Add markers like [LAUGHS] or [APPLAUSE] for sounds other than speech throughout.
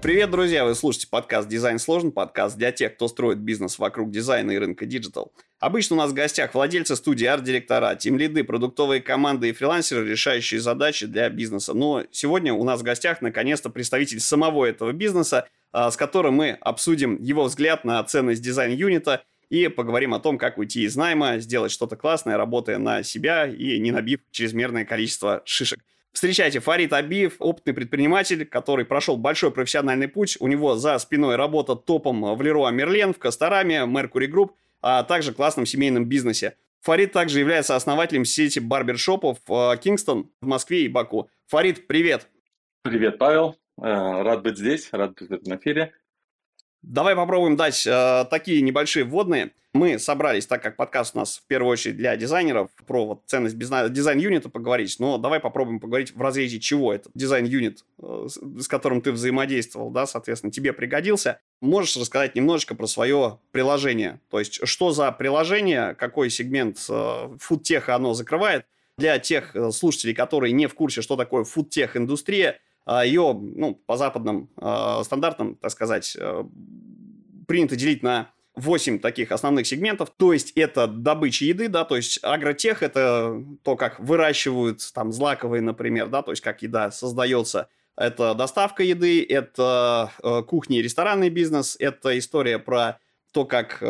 Привет, друзья! Вы слушаете подкаст «Дизайн сложен», подкаст для тех, кто строит бизнес вокруг дизайна и рынка digital. Обычно у нас в гостях владельцы студии, арт-директора, тим-лиды, продуктовые команды и фрилансеры, решающие задачи для бизнеса. Но сегодня у нас в гостях наконец-то представитель самого этого бизнеса, а, с которым мы обсудим его взгляд на ценность дизайн-юнита и поговорим о том, как уйти из найма, сделать что-то классное, работая на себя и не набив чрезмерное количество шишек. Встречайте, Фарид Абиев, опытный предприниматель, который прошел большой профессиональный путь. У него за спиной работа топом в Леруа Мерлен, в Костораме, Mercury Group, а также классном семейном бизнесе. Фарид также является основателем сети барбершопов Кингстон в Москве и Баку. Фарид, привет! Привет, Павел. Э, рад быть здесь, рад быть в этом эфире. Давай попробуем дать э, такие небольшие вводные. Мы собрались, так как подкаст у нас в первую очередь для дизайнеров, про вот ценность дизайн-юнита поговорить, но давай попробуем поговорить в разрезе чего это дизайн-юнит, э, с, с которым ты взаимодействовал, да, соответственно, тебе пригодился. Можешь рассказать немножечко про свое приложение, то есть что за приложение, какой сегмент э, фудтеха оно закрывает, для тех э, слушателей, которые не в курсе, что такое фудтех индустрия, а, ее, ну, по западным э, стандартам, так сказать, э, принято делить на 8 таких основных сегментов, то есть это добыча еды, да, то есть агротех это то, как выращивают там злаковые, например, да, то есть как еда создается, это доставка еды, это э, кухня и ресторанный бизнес, это история про то, как э,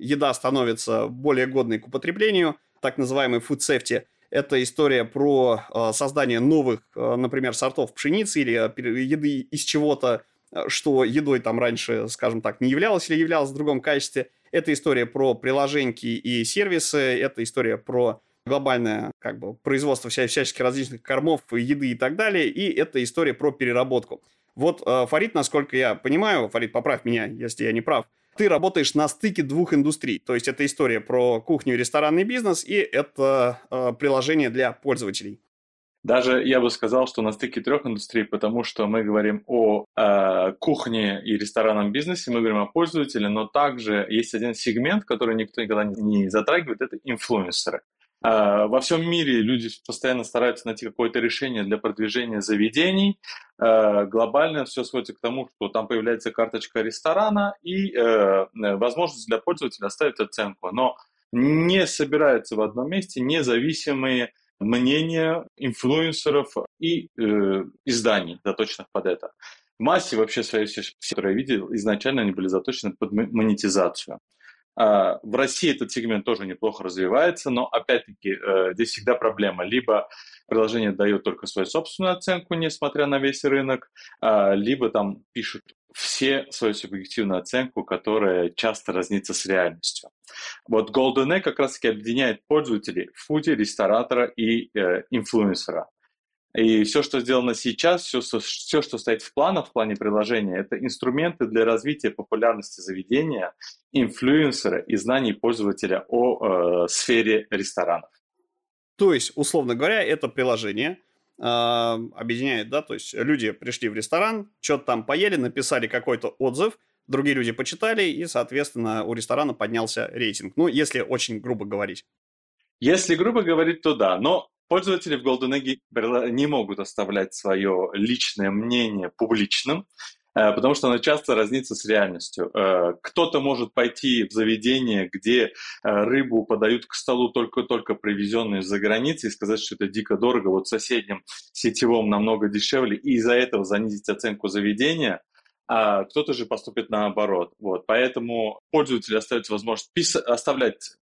еда становится более годной к употреблению, так называемый food safety, это история про э, создание новых, э, например, сортов пшеницы или э, еды из чего-то, что едой там раньше, скажем так, не являлось или являлось в другом качестве. Это история про приложеньки и сервисы, это история про глобальное как бы, производство вся, всяческих различных кормов, еды и так далее, и это история про переработку. Вот Фарид, насколько я понимаю, Фарид, поправь меня, если я не прав, ты работаешь на стыке двух индустрий. То есть это история про кухню и ресторанный бизнес, и это э, приложение для пользователей. Даже я бы сказал, что на стыке трех индустрий, потому что мы говорим о э, кухне и ресторанном бизнесе, мы говорим о пользователе, но также есть один сегмент, который никто никогда не затрагивает, это инфлюенсеры. А, во всем мире люди постоянно стараются найти какое-то решение для продвижения заведений. А, глобально все сводится к тому, что там появляется карточка ресторана и э, возможность для пользователя оставить оценку. Но не собираются в одном месте независимые мнения инфлюенсеров и э, изданий, заточенных под это. В массе вообще своей все, которые я видел, изначально они были заточены под монетизацию. А, в России этот сегмент тоже неплохо развивается, но опять-таки э, здесь всегда проблема. Либо приложение дает только свою собственную оценку, несмотря на весь рынок, а, либо там пишут все свою субъективную оценку, которая часто разнится с реальностью. Вот Golden Egg как раз-таки объединяет пользователей фуде, ресторатора и э, инфлюенсера. И все, что сделано сейчас, все, все, что стоит в планах, в плане приложения, это инструменты для развития популярности заведения, инфлюенсера и знаний пользователя о э, сфере ресторанов. То есть, условно говоря, это приложение э, объединяет, да, то есть люди пришли в ресторан, что-то там поели, написали какой-то отзыв, другие люди почитали, и, соответственно, у ресторана поднялся рейтинг. Ну, если очень грубо говорить. Если грубо говорить, то да. Но Пользователи в Golden Egg не могут оставлять свое личное мнение публичным, э, потому что оно часто разнится с реальностью. Э, кто-то может пойти в заведение, где э, рыбу подают к столу только-только привезенную из-за границы и сказать, что это дико дорого, вот в соседнем сетевом намного дешевле, и из-за этого занизить оценку заведения, а кто-то же поступит наоборот. Вот. Поэтому пользователи остаются возможность пис- оставлять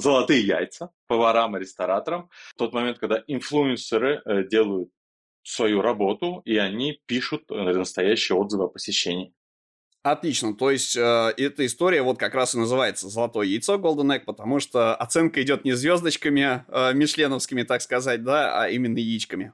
золотые яйца поварам и рестораторам. В тот момент, когда инфлюенсеры э, делают свою работу, и они пишут э, настоящие отзывы о посещении. Отлично, то есть э, эта история вот как раз и называется «Золотое яйцо Golden Egg», потому что оценка идет не звездочками э, мишленовскими, так сказать, да, а именно яичками.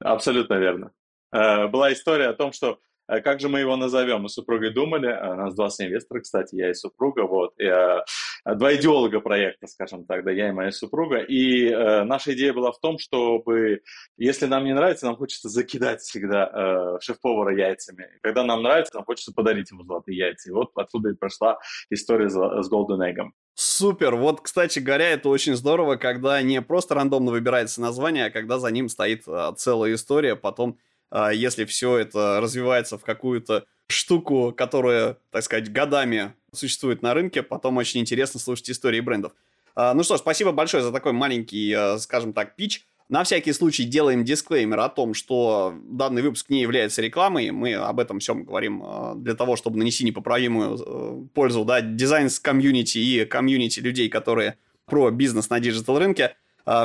Абсолютно верно. Э, была история о том, что как же мы его назовем? Мы с супругой думали, а, у нас два инвестора, кстати, я и супруга, вот, и, а, два идеолога проекта, скажем так, да, я и моя супруга, и э, наша идея была в том, чтобы, если нам не нравится, нам хочется закидать всегда э, шеф-повара яйцами, когда нам нравится, нам хочется подарить ему золотые яйца, и вот отсюда и прошла история с Golden Egg. Супер! Вот, кстати говоря, это очень здорово, когда не просто рандомно выбирается название, а когда за ним стоит целая история, потом а если все это развивается в какую-то штуку, которая, так сказать, годами существует на рынке, потом очень интересно слушать истории брендов. А, ну что ж, спасибо большое за такой маленький, э, скажем так, пич. На всякий случай делаем дисклеймер о том, что данный выпуск не является рекламой. Мы об этом всем говорим для того, чтобы нанести непоправимую э, пользу да, дизайн-комьюнити и комьюнити людей, которые про бизнес на digital-рынке. А,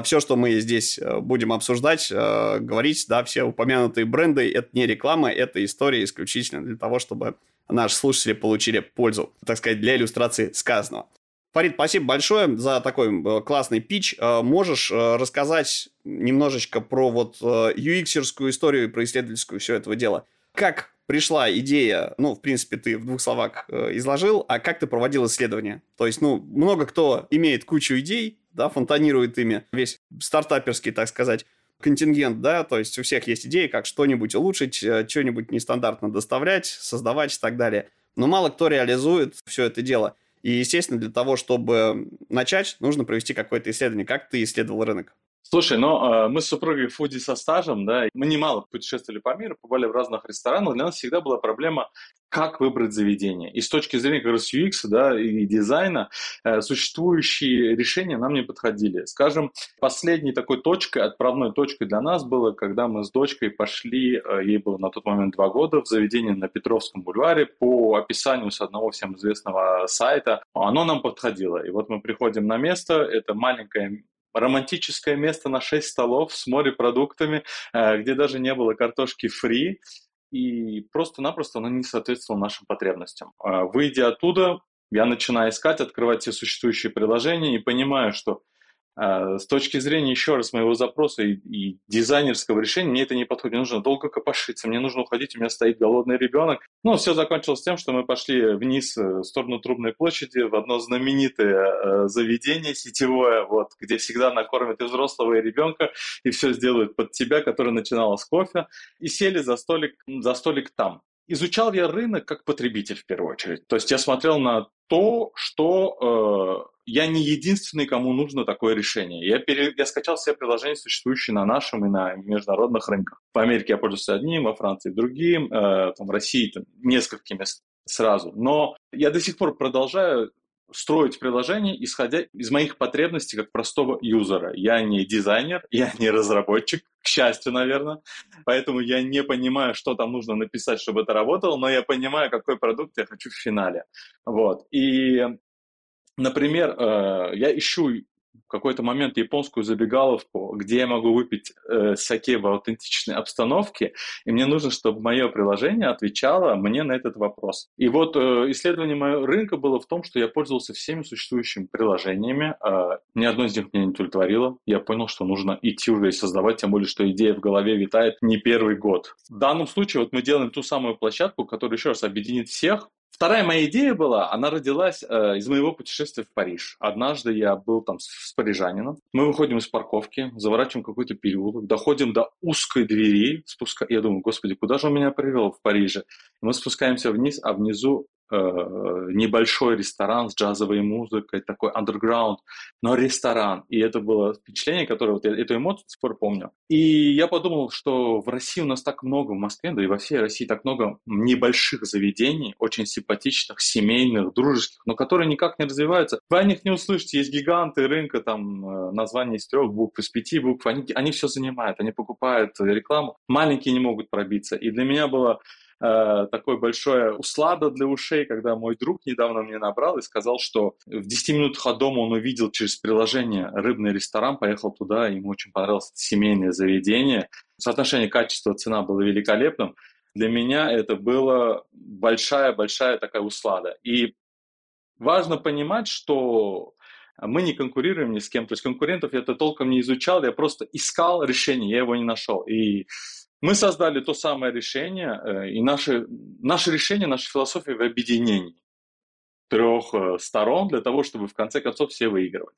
все, что мы здесь э, будем обсуждать, говорить, да, все упомянутые бренды, это не реклама, это история исключительно для того, чтобы наши слушатели получили пользу, так сказать, для иллюстрации сказанного. Фарид, спасибо большое за такой э, классный pitch. Э, можешь э, рассказать немножечко про вот UX -ерскую историю и про исследовательскую все этого дела? Как пришла идея, ну, в принципе, ты в двух словах изложил, а как ты проводил исследования? То есть, ну, много кто имеет кучу идей, да, фонтанирует ими, весь стартаперский, так сказать, контингент, да, то есть у всех есть идеи, как что-нибудь улучшить, что-нибудь нестандартно доставлять, создавать и так далее. Но мало кто реализует все это дело. И, естественно, для того, чтобы начать, нужно провести какое-то исследование. Как ты исследовал рынок? Слушай, ну э, мы с супругой фуди со стажем, да, мы немало путешествовали по миру, побывали в разных ресторанах. Для нас всегда была проблема, как выбрать заведение. И с точки зрения как раз UX да, и дизайна э, существующие решения нам не подходили. Скажем, последней такой точкой, отправной точкой для нас было, когда мы с дочкой пошли, э, ей было на тот момент два года, в заведение на Петровском бульваре по описанию с одного всем известного сайта. Оно нам подходило. И вот мы приходим на место, это маленькое романтическое место на 6 столов с морепродуктами, э, где даже не было картошки фри, и просто-напросто она не соответствовала нашим потребностям. Э, выйдя оттуда, я начинаю искать, открывать все существующие приложения и понимаю, что с точки зрения, еще раз, моего запроса и, и дизайнерского решения, мне это не подходит. Мне нужно долго копошиться, мне нужно уходить, у меня стоит голодный ребенок. Ну, все закончилось тем, что мы пошли вниз э, в сторону Трубной площади, в одно знаменитое э, заведение сетевое, вот, где всегда накормят и взрослого, и ребенка, и все сделают под тебя, которое начинало с кофе, и сели за столик, за столик там изучал я рынок как потребитель в первую очередь. То есть я смотрел на то, что э, я не единственный, кому нужно такое решение. Я, пере, я скачал все приложения, существующие на нашем и на международных рынках. В Америке я пользуюсь одним, во Франции другим, э, там, в России там, несколькими сразу. Но я до сих пор продолжаю строить приложение, исходя из моих потребностей как простого юзера. Я не дизайнер, [LAUGHS] я не разработчик, к счастью, наверное. Поэтому я не понимаю, что там нужно написать, чтобы это работало, но я понимаю, какой продукт я хочу в финале. Вот. И, например, э, я ищу в какой-то момент японскую забегаловку, где я могу выпить э, саке в аутентичной обстановке, и мне нужно, чтобы мое приложение отвечало мне на этот вопрос. И вот э, исследование моего рынка было в том, что я пользовался всеми существующими приложениями, э, ни одно из них меня не удовлетворило. Я понял, что нужно идти уже и создавать, тем более, что идея в голове витает не первый год. В данном случае вот мы делаем ту самую площадку, которая еще раз объединит всех, Вторая моя идея была, она родилась э, из моего путешествия в Париж. Однажды я был там с, с парижанином. Мы выходим из парковки, заворачиваем какой-то переулок, доходим до узкой двери. Спуска... Я думаю, господи, куда же он меня привел в Париже? Мы спускаемся вниз, а внизу небольшой ресторан с джазовой музыкой, такой underground, но ресторан. И это было впечатление, которое вот я эту эмоцию до сих пор помню. И я подумал, что в России у нас так много, в Москве, да и во всей России так много небольших заведений, очень симпатичных, семейных, дружеских, но которые никак не развиваются. Вы о них не услышите. Есть гиганты рынка, там э, название из трех букв, из пяти букв. Они, они все занимают, они покупают рекламу. Маленькие не могут пробиться. И для меня было э, такое большое услада для ушей, когда мой друг недавно мне набрал и сказал, что в 10 минутах от дома он увидел через приложение рыбный ресторан, поехал туда, ему очень понравилось семейное заведение. Соотношение качества-цена было великолепным. Для меня это была большая-большая такая услада. И важно понимать, что мы не конкурируем ни с кем. То есть конкурентов я это толком не изучал, я просто искал решение, я его не нашел. И мы создали то самое решение, э, и наше, наше решение, наша философия в объединении трех э, сторон для того, чтобы в конце концов все выигрывали.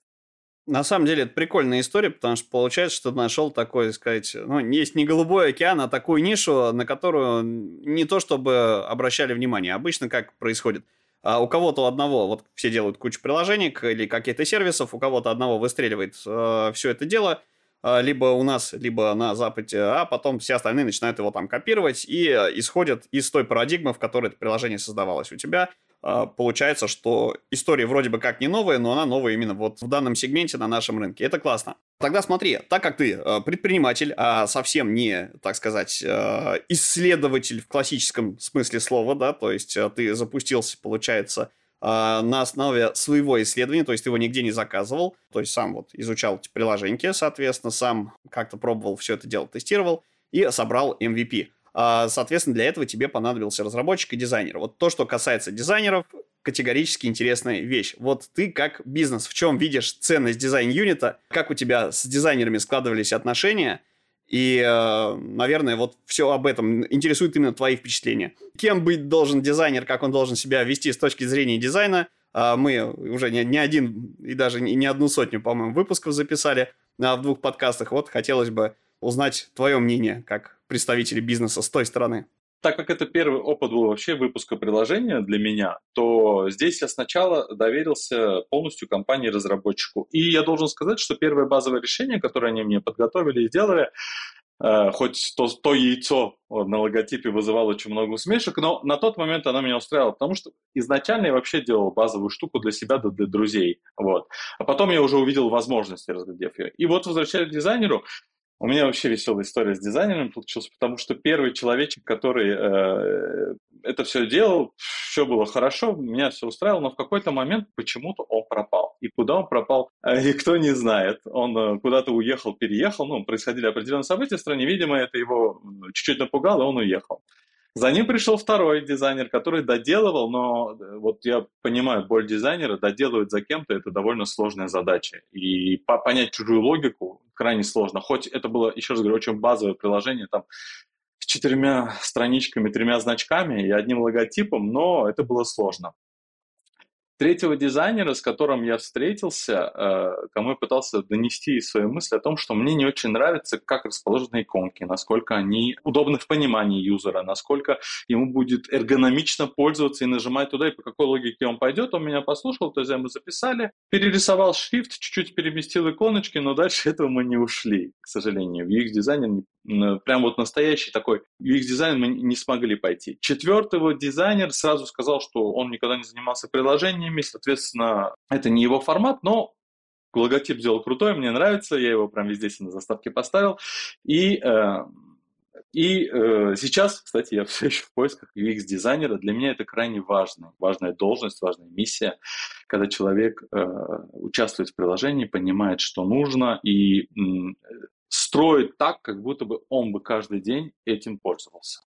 На самом деле это прикольная история, потому что получается, что нашел такой, сказать, ну, есть не голубой океан, а такую нишу, на которую не то чтобы обращали внимание. Обычно как происходит? А у кого-то одного, вот все делают кучу приложений или каких-то сервисов, у кого-то одного выстреливает э, все это дело – а, либо у нас, либо на Западе, а потом все остальные начинают его там копировать и э, исходят из той парадигмы, в которой это приложение создавалось. У тебя а, получается, что история вроде бы как не новая, но она новая именно вот в данном сегменте на нашем рынке. Это классно. Тогда смотри, так как ты э, предприниматель, а совсем не, так сказать, э, исследователь в классическом смысле слова, да, то есть ты запустился, получается, а, на основе своего исследования, то есть его нигде не заказывал, то есть сам вот изучал эти приложения, соответственно, сам как-то пробовал все это дело, тестировал и собрал MVP. А, соответственно, для этого тебе понадобился разработчик и дизайнер. Вот то, что касается дизайнеров, категорически интересная вещь. Вот ты как бизнес, в чем видишь ценность дизайн-юнита, как у тебя с дизайнерами складывались отношения – и, э, наверное, вот все об этом интересует именно твои впечатления. Кем быть должен дизайнер, как он должен себя вести с точки зрения дизайна. А мы уже не, не один и даже не одну сотню, по-моему, выпусков записали в двух подкастах. Вот хотелось бы узнать твое мнение как представителя бизнеса с той стороны так как это первый опыт был вообще выпуска приложения для меня, то здесь я сначала доверился полностью компании-разработчику. И я должен сказать, что первое базовое решение, которое они мне подготовили и сделали, э, хоть то, то яйцо на логотипе вызывало очень много усмешек, но на тот момент оно меня устраивало, потому что изначально я вообще делал базовую штуку для себя, для, для друзей. Вот. А потом я уже увидел возможности, разглядев ее. И вот, возвращаясь к дизайнеру, у меня вообще веселая история с дизайнером получилась, потому что первый человечек, который э, это все делал, все было хорошо, меня все устраивало, но в какой-то момент почему-то он пропал. И куда он пропал, э, никто не знает. Он э, куда-то уехал, переехал, ну, происходили определенные события в стране, видимо, это его чуть-чуть напугало, и он уехал. За ним пришел второй дизайнер, который доделывал, но э, вот я понимаю, боль дизайнера, доделывать за кем-то это довольно сложная задача. И понять чужую логику крайне сложно. Хоть это было, еще раз говорю, очень базовое приложение, там с четырьмя страничками, тремя значками и одним логотипом, но это было сложно третьего дизайнера, с которым я встретился, э, кому я пытался донести свои мысли о том, что мне не очень нравится, как расположены иконки, насколько они удобны в понимании юзера, насколько ему будет эргономично пользоваться и нажимать туда, и по какой логике он пойдет. Он меня послушал, то есть мы записали, перерисовал шрифт, чуть-чуть переместил иконочки, но дальше [LAUGHS] этого мы не ушли, к сожалению. В UX-дизайне прям вот настоящий такой UX-дизайн мы не смогли пойти. Четвертый дизайнер сразу сказал, что он никогда не занимался приложениями, соответственно, это не его формат, но логотип сделал крутой, мне нравится, я его прям везде на заставке поставил. И, э, и э, сейчас, кстати, я [LAUGHS] все еще в поисках UX-дизайнера. Для меня это крайне важно, важная должность, важная миссия, когда человек э, участвует в приложении, понимает, что нужно, и строит так, как будто бы он бы каждый день этим пользовался.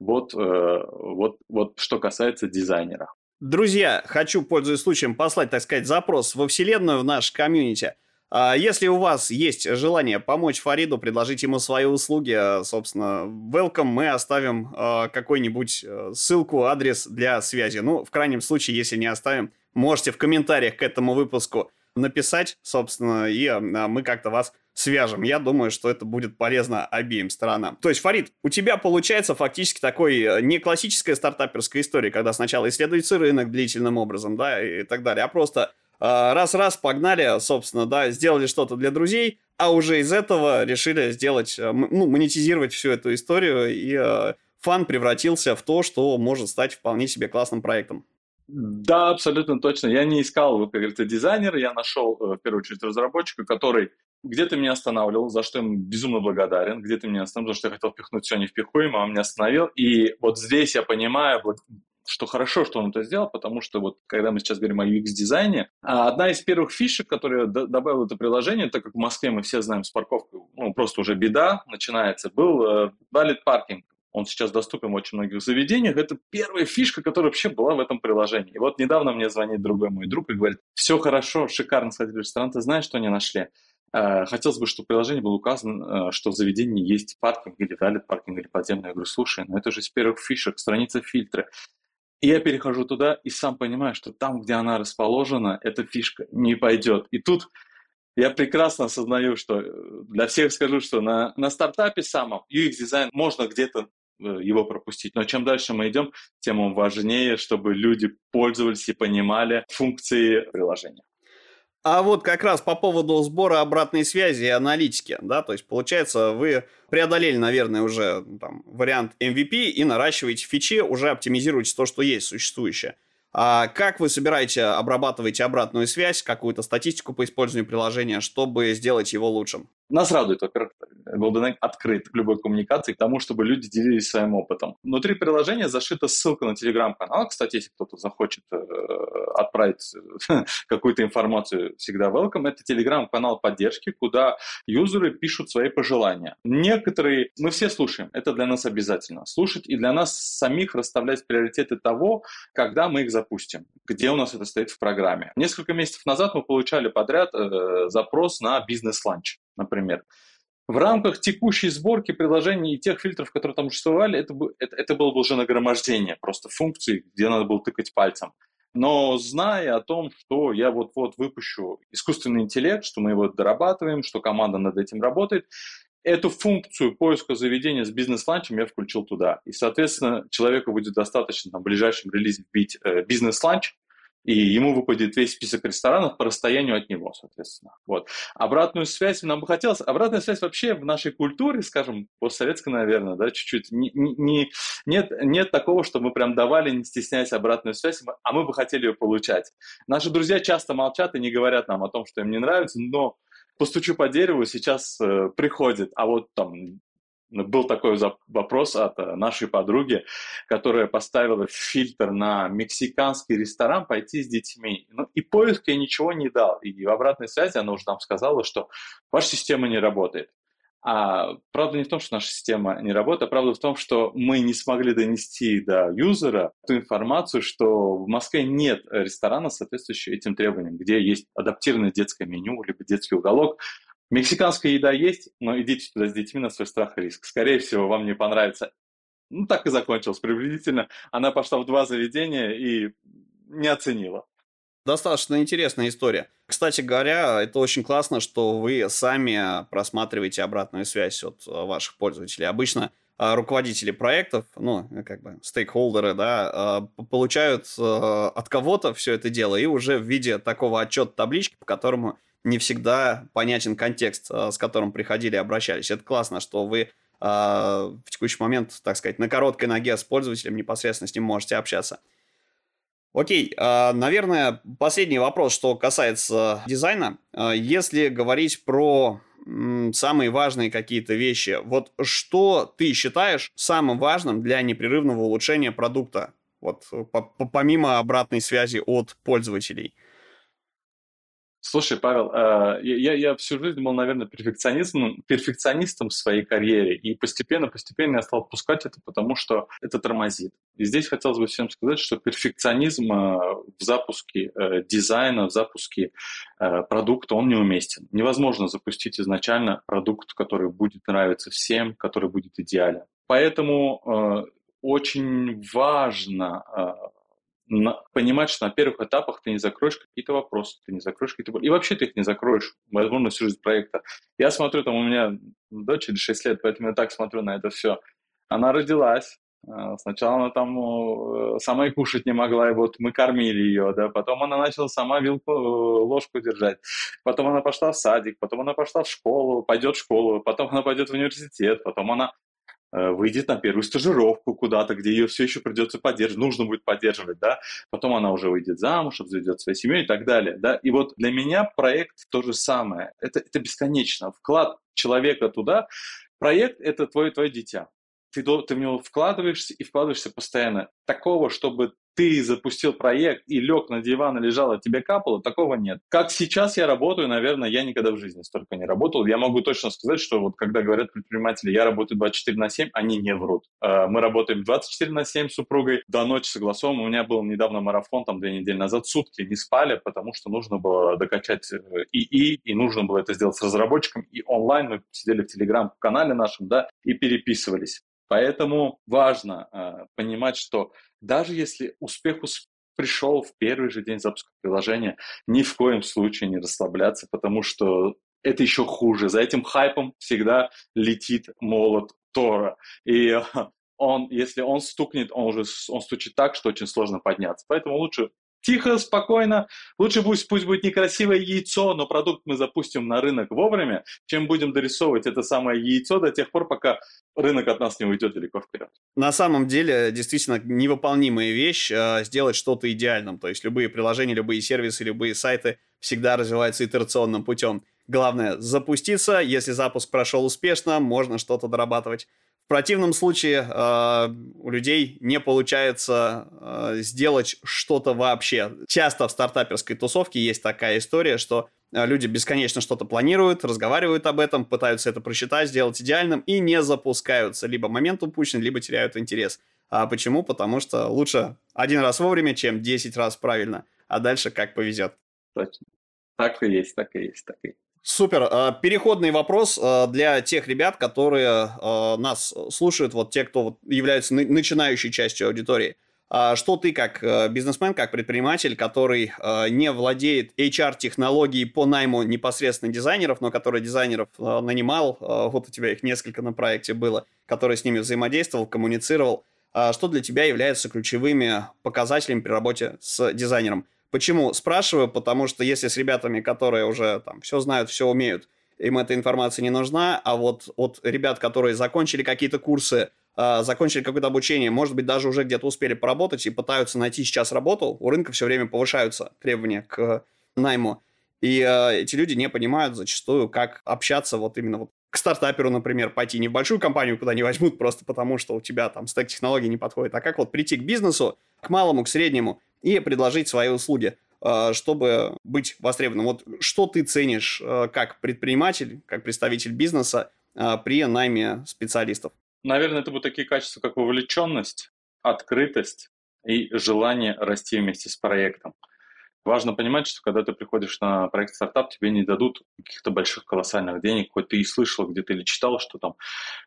Вот, э, вот, вот что касается дизайнера. Друзья, хочу, пользуясь случаем, послать, так сказать, запрос во вселенную, в наш комьюнити. А если у вас есть желание помочь Фариду, предложить ему свои услуги, э, собственно, welcome, мы оставим э, какой-нибудь ссылку, адрес для связи. Ну, в крайнем случае, если не оставим, можете в комментариях к этому выпуску написать, собственно, и мы как-то вас свяжем. Я думаю, что это будет полезно обеим сторонам. То есть, Фарид, у тебя получается фактически такой э, не классическая стартаперская история, когда сначала исследуется рынок длительным образом, да, и так далее, а просто э, раз-раз погнали, собственно, да, сделали что-то для друзей, а уже из этого решили сделать, э, ну, монетизировать всю эту историю, и фан превратился в то, что может стать вполне себе классным проектом. Да, абсолютно точно. Я не искал, как говорится, дизайнера, я нашел, в первую очередь, разработчика, который где-то меня останавливал, за что ему безумно благодарен, где-то меня останавливал, за что я хотел впихнуть все невпихуемо, а он меня остановил. И вот здесь я понимаю, что хорошо, что он это сделал, потому что вот когда мы сейчас говорим о UX-дизайне, а одна из первых фишек, которую я добавил это приложение, так как в Москве мы все знаем с парковкой, ну, просто уже беда начинается, был э, valid parking. Он сейчас доступен в очень многих заведениях. Это первая фишка, которая вообще была в этом приложении. И вот недавно мне звонит другой мой друг и говорит, все хорошо, шикарно сходили в ресторан, ты знаешь, что они нашли? Э, хотелось бы, чтобы в приложении было указано, э, что в заведении есть паркинг или валид паркинг или подземный. Я говорю, слушай, ну это же с первых фишек, страница фильтра. И я перехожу туда и сам понимаю, что там, где она расположена, эта фишка не пойдет. И тут я прекрасно осознаю, что э, для всех скажу, что на, на стартапе самом UX-дизайн можно где-то его пропустить. Но чем дальше мы идем, тем он важнее, чтобы люди пользовались и понимали функции приложения. А вот как раз по поводу сбора обратной связи и аналитики, да, то есть получается вы преодолели, наверное, уже там, вариант MVP и наращиваете фичи, уже оптимизируете то, что есть существующее. А как вы собираете, обрабатываете обратную связь, какую-то статистику по использованию приложения, чтобы сделать его лучшим? Нас радует, во-первых, GoldenEgg открыт к любой коммуникации, к тому, чтобы люди делились своим опытом. Внутри приложения зашита ссылка на телеграм-канал. Кстати, если кто-то захочет э, отправить [LAUGHS] какую-то информацию, всегда welcome. Это телеграм-канал поддержки, куда юзеры пишут свои пожелания. Некоторые, мы все слушаем, это для нас обязательно. Слушать и для нас самих расставлять приоритеты того, когда мы их запустим, где у нас это стоит в программе. Несколько месяцев назад мы получали подряд э, запрос на бизнес-ланч например. В рамках текущей сборки приложений и тех фильтров, которые там существовали, это, это, это было бы уже нагромождение просто функций, где надо было тыкать пальцем. Но зная о том, что я вот-вот выпущу искусственный интеллект, что мы его дорабатываем, что команда над этим работает, эту функцию поиска заведения с бизнес-ланчем я включил туда. И, соответственно, человеку будет достаточно на ближайшем релизе вбить э, бизнес-ланч, и ему выпадет весь список ресторанов по расстоянию от него, соответственно. Вот. Обратную связь нам бы хотелось. Обратная связь вообще в нашей культуре, скажем, постсоветской, наверное, да, чуть-чуть, не, не, нет, нет такого, что мы прям давали, не стесняясь, обратную связь, а мы бы хотели ее получать. Наши друзья часто молчат и не говорят нам о том, что им не нравится, но постучу по дереву, сейчас э, приходит, а вот там был такой вопрос от э, нашей подруги, которая поставила фильтр на мексиканский ресторан пойти с детьми. Ну, и поиск я ничего не дал. И в обратной связи она уже нам сказала, что ваша система не работает. А правда не в том, что наша система не работает, а правда в том, что мы не смогли донести до юзера ту информацию, что в Москве нет ресторана, соответствующего этим требованиям, где есть адаптированное детское меню, либо детский уголок, Мексиканская еда есть, но идите туда с детьми на свой страх и риск. Скорее всего, вам не понравится. Ну, так и закончилось приблизительно. Она пошла в два заведения и не оценила. Достаточно интересная история. Кстати говоря, это очень классно, что вы сами просматриваете обратную связь от э, ваших пользователей. Обычно э, руководители проектов, ну, как бы стейкхолдеры, да, э, получают от кого-то все это дело и уже в виде такого отчета таблички, по которому не всегда понятен контекст, э, с которым приходили и обращались. Это классно, что вы э, в текущий момент, так сказать, на короткой ноге с пользователем непосредственно с ним можете общаться. Окей, э, наверное, последний вопрос, что касается дизайна. Если говорить про самые важные какие-то вещи, вот что ты считаешь самым важным для непрерывного улучшения продукта, вот помимо обратной связи от пользователей – Слушай, Павел, э, я, я всю жизнь был, наверное, перфекционистом, перфекционистом в своей карьере, и постепенно-постепенно я стал отпускать это, потому что это тормозит. И здесь хотелось бы всем сказать, что перфекционизм э, в запуске э, дизайна, в запуске продукта, он неуместен. Невозможно запустить изначально продукт, который будет нравиться всем, который будет идеален. Поэтому очень важно на, понимать, что на первых этапах ты не закроешь какие-то вопросы, ты не закроешь какие-то... И вообще ты их не закроешь, возможно, всю жизнь проекта. Я смотрю, там у меня дочери 6 лет, поэтому я так смотрю на это все. Она родилась, а, Сначала она там э, сама и кушать не могла, и вот мы кормили ее, да, потом она начала сама вилку, э, ложку держать, потом она пошла в садик, потом она пошла в школу, пойдет в школу, потом она пойдет в университет, потом она Э, выйдет на первую стажировку куда-то, где ее все еще придется поддерживать, нужно будет поддерживать, да, потом она уже выйдет замуж, обзаведет свою семью и так далее, да, и вот для меня проект то же самое, это, это бесконечно, вклад человека туда, проект – это твое, твое дитя, ты, ты в него вкладываешься и вкладываешься постоянно. Такого, чтобы ты запустил проект и лег на диван и лежал, а тебе капало, такого нет. Как сейчас я работаю, наверное, я никогда в жизни столько не работал. Я могу точно сказать, что вот когда говорят предприниматели, я работаю 24 на 7, они не врут. Э, мы работаем 24 на 7 с супругой, до ночи согласовываем. У меня был недавно марафон, там две недели назад, сутки не спали, потому что нужно было докачать э, и нужно было это сделать с разработчиком, и онлайн мы сидели в телеграм-канале нашем, да, и переписывались. Поэтому важно э, понимать, что даже если успех пришел в первый же день запуска приложения, ни в коем случае не расслабляться, потому что это еще хуже. За этим хайпом всегда летит молот Тора. И он, если он стукнет, он уже он стучит так, что очень сложно подняться. Поэтому лучше тихо, спокойно. Лучше пусть, пусть будет некрасивое яйцо, но продукт мы запустим на рынок вовремя, чем будем дорисовывать это самое яйцо до тех пор, пока рынок от нас не уйдет далеко вперед. На самом деле, действительно, невыполнимая вещь э, сделать что-то идеальным. То есть любые приложения, любые сервисы, любые сайты всегда развиваются итерационным путем. Главное запуститься, если запуск прошел успешно, можно что-то дорабатывать противном случае э, у людей не получается э, сделать что-то вообще. Часто в стартаперской тусовке есть такая история, что э, люди бесконечно что-то планируют, разговаривают об этом, пытаются это просчитать, сделать идеальным и не запускаются. Либо момент упущен, либо теряют интерес. А почему? Потому что лучше один раз вовремя, чем 10 раз правильно, а дальше как повезет. Точно. Так и есть, так и есть, так и есть. Супер. А, переходный вопрос а, для тех ребят, которые а, нас слушают, вот те, кто являются начинающей частью аудитории. Что ты как бизнесмен, как предприниматель, который не владеет HR-технологией по найму непосредственно дизайнеров, но который дизайнеров нанимал, вот у тебя их несколько на проекте было, который с ними взаимодействовал, коммуницировал, что для тебя является ключевыми показателями при работе с дизайнером? Почему? Спрашиваю, потому что если с ребятами, которые уже там все знают, все умеют, им эта информация не нужна, а вот от ребят, которые закончили какие-то курсы, э, закончили какое-то обучение, может быть, даже уже где-то успели поработать и пытаются найти сейчас работу, у рынка все время повышаются требования к найму. И э, эти люди не понимают зачастую, как общаться вот именно вот к стартаперу, например, пойти не в большую компанию, куда не возьмут просто потому, что у тебя там стек технологий не подходит, а как вот прийти к бизнесу, к малому, к среднему, и предложить свои услуги, э, чтобы быть востребованным. Вот что ты ценишь э, как предприниматель, как представитель бизнеса э, при найме специалистов? Наверное, это будут такие качества, как вовлеченность, открытость и желание расти вместе с проектом. Важно понимать, что когда ты приходишь на проект стартап, тебе не дадут каких-то больших колоссальных денег. Хоть ты и слышал где-то или читал, что там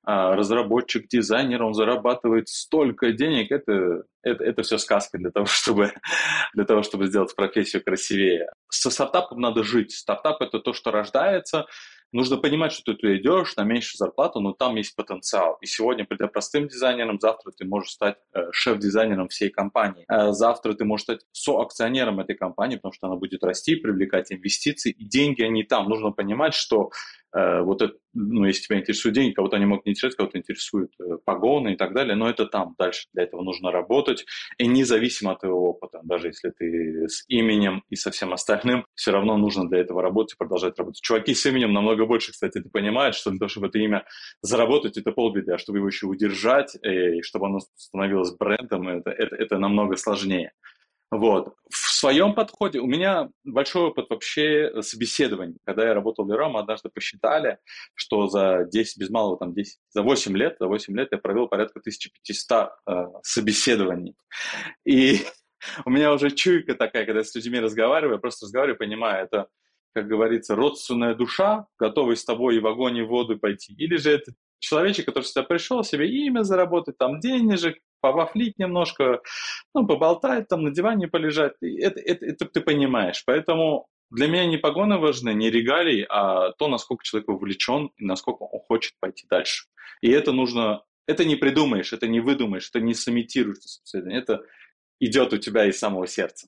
а, разработчик, дизайнер, он зарабатывает столько денег. Это, это, это все сказка для того, [LAUGHS] чтобы, для того, чтобы сделать профессию красивее. Со стартапом надо жить. Стартап – это то, что рождается, нужно понимать, что ты туда идешь на меньшую зарплату, но там есть потенциал. И сегодня, придя простым дизайнером, завтра ты можешь стать э, шеф-дизайнером всей компании. А завтра ты можешь стать соакционером этой компании, потому что она будет расти, привлекать инвестиции, и деньги, они там. Нужно понимать, что Э, вот это, ну, если тебя интересуют деньги, кого-то они могут не интересовать, кого-то интересуют э, погоны и так далее, но это там дальше. Для этого нужно работать, и независимо от твоего опыта, даже если ты с именем и со всем остальным, [LAUGHS] все равно нужно для этого работать и продолжать работать. Чуваки с именем намного больше, кстати, ты понимаешь, что для того, чтобы это имя заработать, это полбеды, а чтобы его еще удержать, э, и чтобы оно становилось брендом, это, это, это намного сложнее. Вот. В своем подходе у меня большой опыт вообще собеседований. Когда я работал в Леро, мы однажды посчитали, что за 10, без малого там 10, за 8 лет, за 8 лет я провел порядка 1500 э, собеседований. И [LAUGHS] у меня уже чуйка такая, когда я с людьми разговариваю, я просто разговариваю, понимаю, это, как говорится, родственная душа, готовый с тобой и в огонь, и в воду пойти. Или же это человечек, который сюда пришел, себе имя заработать, там денежек, повафлить немножко, ну, поболтать, там на диване полежать. Это, это, это ты понимаешь. Поэтому для меня не погоны важны, не регалии, а то, насколько человек вовлечен и насколько он хочет пойти дальше. И это нужно, это не придумаешь, это не выдумаешь, это не сымитируешь, это идет у тебя из самого сердца.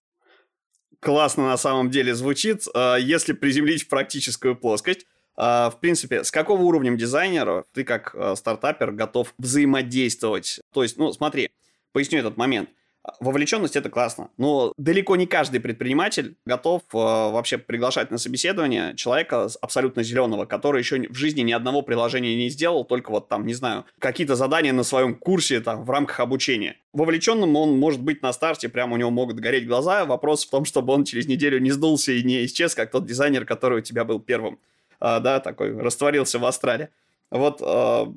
Классно на самом деле звучит. А, если приземлить в практическую плоскость, в принципе, с какого уровня дизайнера ты как а, стартапер готов взаимодействовать? То есть, ну, смотри, поясню этот момент. Вовлеченность это классно, но далеко не каждый предприниматель готов э, вообще приглашать на собеседование человека абсолютно зеленого, который еще в жизни ни одного приложения не сделал, только вот там, не знаю, какие-то задания на своем курсе там в рамках обучения. Вовлеченным он может быть на старте, прямо у него могут гореть глаза. Вопрос в том, чтобы он через неделю не сдулся и не исчез, как тот дизайнер, который у тебя был первым. А, да, такой растворился в астрале. Вот а,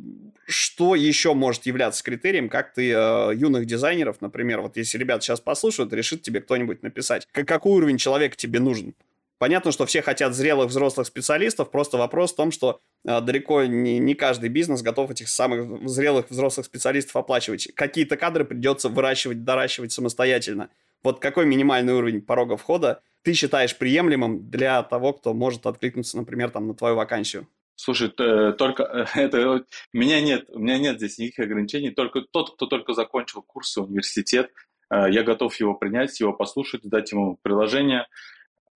что еще может являться критерием, как ты а, юных дизайнеров, например, вот если ребят сейчас послушают, решит тебе кто-нибудь написать, какой уровень человека тебе нужен? Понятно, что все хотят зрелых взрослых специалистов, просто вопрос в том, что э, далеко не, не каждый бизнес готов этих самых зрелых взрослых специалистов оплачивать. Какие-то кадры придется выращивать, доращивать самостоятельно. Вот какой минимальный уровень порога входа ты считаешь приемлемым для того, кто может откликнуться, например, там, на твою вакансию? Слушай, только [LAUGHS] это меня нет, у меня нет здесь никаких ограничений. Только тот, кто только закончил курсы, университет, я готов его принять, его послушать, дать ему приложение.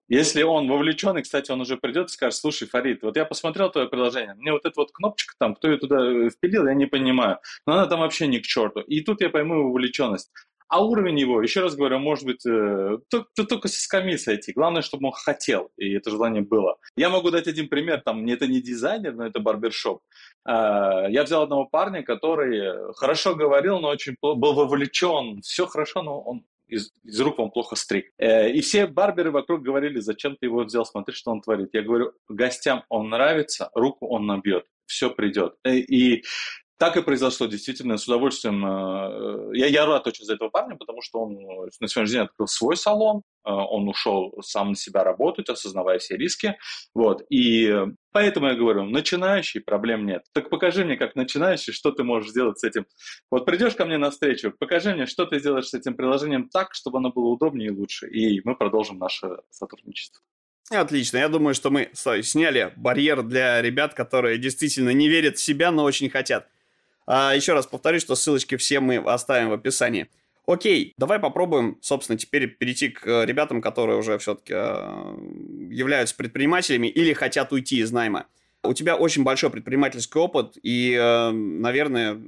Если он вовлечен, и, кстати, он уже придет и скажет, слушай, Фарид, вот я посмотрел твое приложение, мне вот эта вот кнопочка там, кто ее туда впилил, я не понимаю, но она там вообще не к черту. И тут я пойму его вовлеченность. А уровень его, еще раз говорю, может быть, э, только, с исками сойти. Главное, чтобы он хотел, и это желание было. Я могу дать один пример, там, это не дизайнер, но это барбершоп. Э, я взял одного парня, который хорошо говорил, но очень был вовлечен, все хорошо, но он из, из рук он плохо стриг. Э, и все барберы вокруг говорили, зачем ты его взял, смотри, что он творит. Я говорю, гостям он нравится, руку он набьет, все придет. Э, и так и произошло, действительно, с удовольствием. Э, я, я рад очень за этого парня, потому что он э, на сегодняшний день открыл свой салон, э, он ушел сам на себя работать, осознавая все риски. Вот. И поэтому я говорю, начинающий, проблем нет. Так покажи мне, как начинающий, что ты можешь сделать с этим. Вот придешь ко мне на встречу, покажи мне, что ты сделаешь с этим приложением так, чтобы оно было удобнее и лучше. И мы продолжим наше сотрудничество. Отлично. Я думаю, что мы сняли барьер для ребят, которые действительно не верят в себя, но очень хотят. А, еще раз повторюсь, что ссылочки все мы оставим в описании. Окей, давай попробуем, собственно, теперь перейти к э, ребятам, которые уже все-таки э, являются предпринимателями или хотят уйти из найма. У тебя очень большой предпринимательский опыт, и, э, наверное,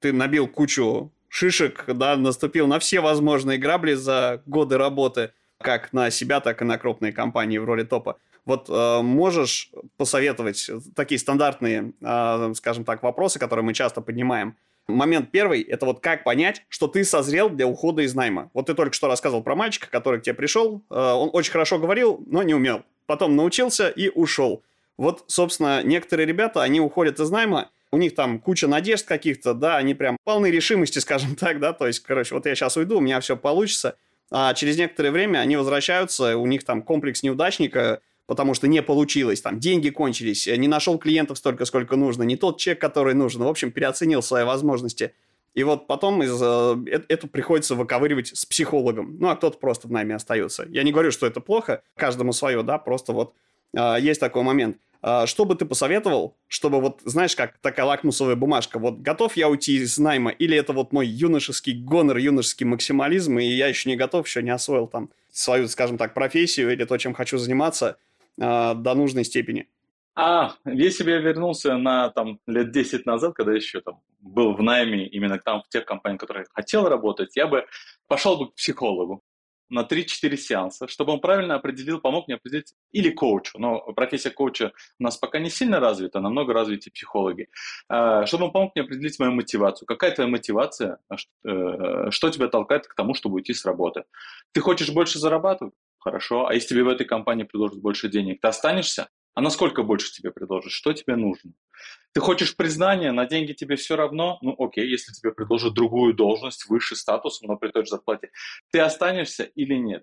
ты набил кучу шишек, да, наступил на все возможные грабли за годы работы, как на себя, так и на крупные компании в роли топа. Вот э, можешь посоветовать такие стандартные, э, скажем так, вопросы, которые мы часто поднимаем. Момент первый – это вот как понять, что ты созрел для ухода из найма. Вот ты только что рассказывал про мальчика, который к тебе пришел. Э, он очень хорошо говорил, но не умел. Потом научился и ушел. Вот, собственно, некоторые ребята, они уходят из найма, у них там куча надежд каких-то, да, они прям полны решимости, [LAUGHS] скажем так, да, то есть, короче, вот я сейчас уйду, у меня все получится, а через некоторое время они возвращаются, у них там комплекс неудачника – потому что не получилось, там деньги кончились, не нашел клиентов столько, сколько нужно, не тот чек, который нужен, в общем, переоценил свои возможности. И вот потом из, э, это приходится выковыривать с психологом. Ну, а кто-то просто в нами остается. Я не говорю, что это плохо, каждому свое, да, просто вот э, есть такой момент. Э, что бы ты посоветовал, чтобы вот, знаешь, как такая лакмусовая бумажка, вот готов я уйти из найма, или это вот мой юношеский гонор, юношеский максимализм, и я еще не готов, еще не освоил там свою, скажем так, профессию или то, чем хочу заниматься – э, до нужной степени. А, если бы я вернулся на там лет 10 назад, когда еще там был в найме, именно там в тех компаниях, в которых хотел работать, я бы пошел бы к психологу на 3-4 сеанса, чтобы он правильно определил, помог мне определить, или коучу, но профессия коуча у нас пока не сильно развита, намного развиты психологи, а, чтобы он помог мне определить мою мотивацию. Какая твоя мотивация, а э, что тебя толкает к тому, чтобы уйти с работы? Ты хочешь больше зарабатывать? Хорошо. А если тебе в этой компании предложат больше денег, ты останешься? А насколько больше тебе предложат? Что тебе нужно? Ты хочешь признания, на деньги тебе все равно? Ну, окей, если тебе предложат другую должность, выше статусом, но при той же зарплате, ты останешься или нет?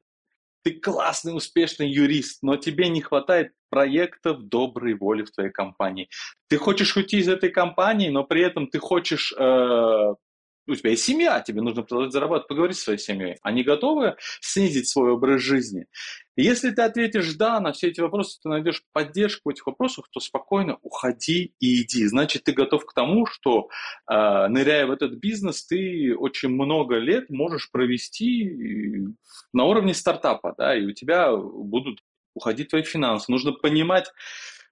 Ты классный, успешный юрист, но тебе не хватает проектов доброй воли в твоей компании. Ты хочешь уйти из этой компании, но при этом ты хочешь э, у тебя есть семья, тебе нужно продолжать зарабатывать, поговорить с своей семьей. Они готовы снизить свой образ жизни? если ты ответишь «да» на все эти вопросы, ты найдешь поддержку в этих вопросах, то спокойно уходи и иди. Значит, ты готов к тому, что, э, ныряя в этот бизнес, ты очень много лет можешь провести на уровне стартапа, да, и у тебя будут уходить твои финансы. Нужно понимать,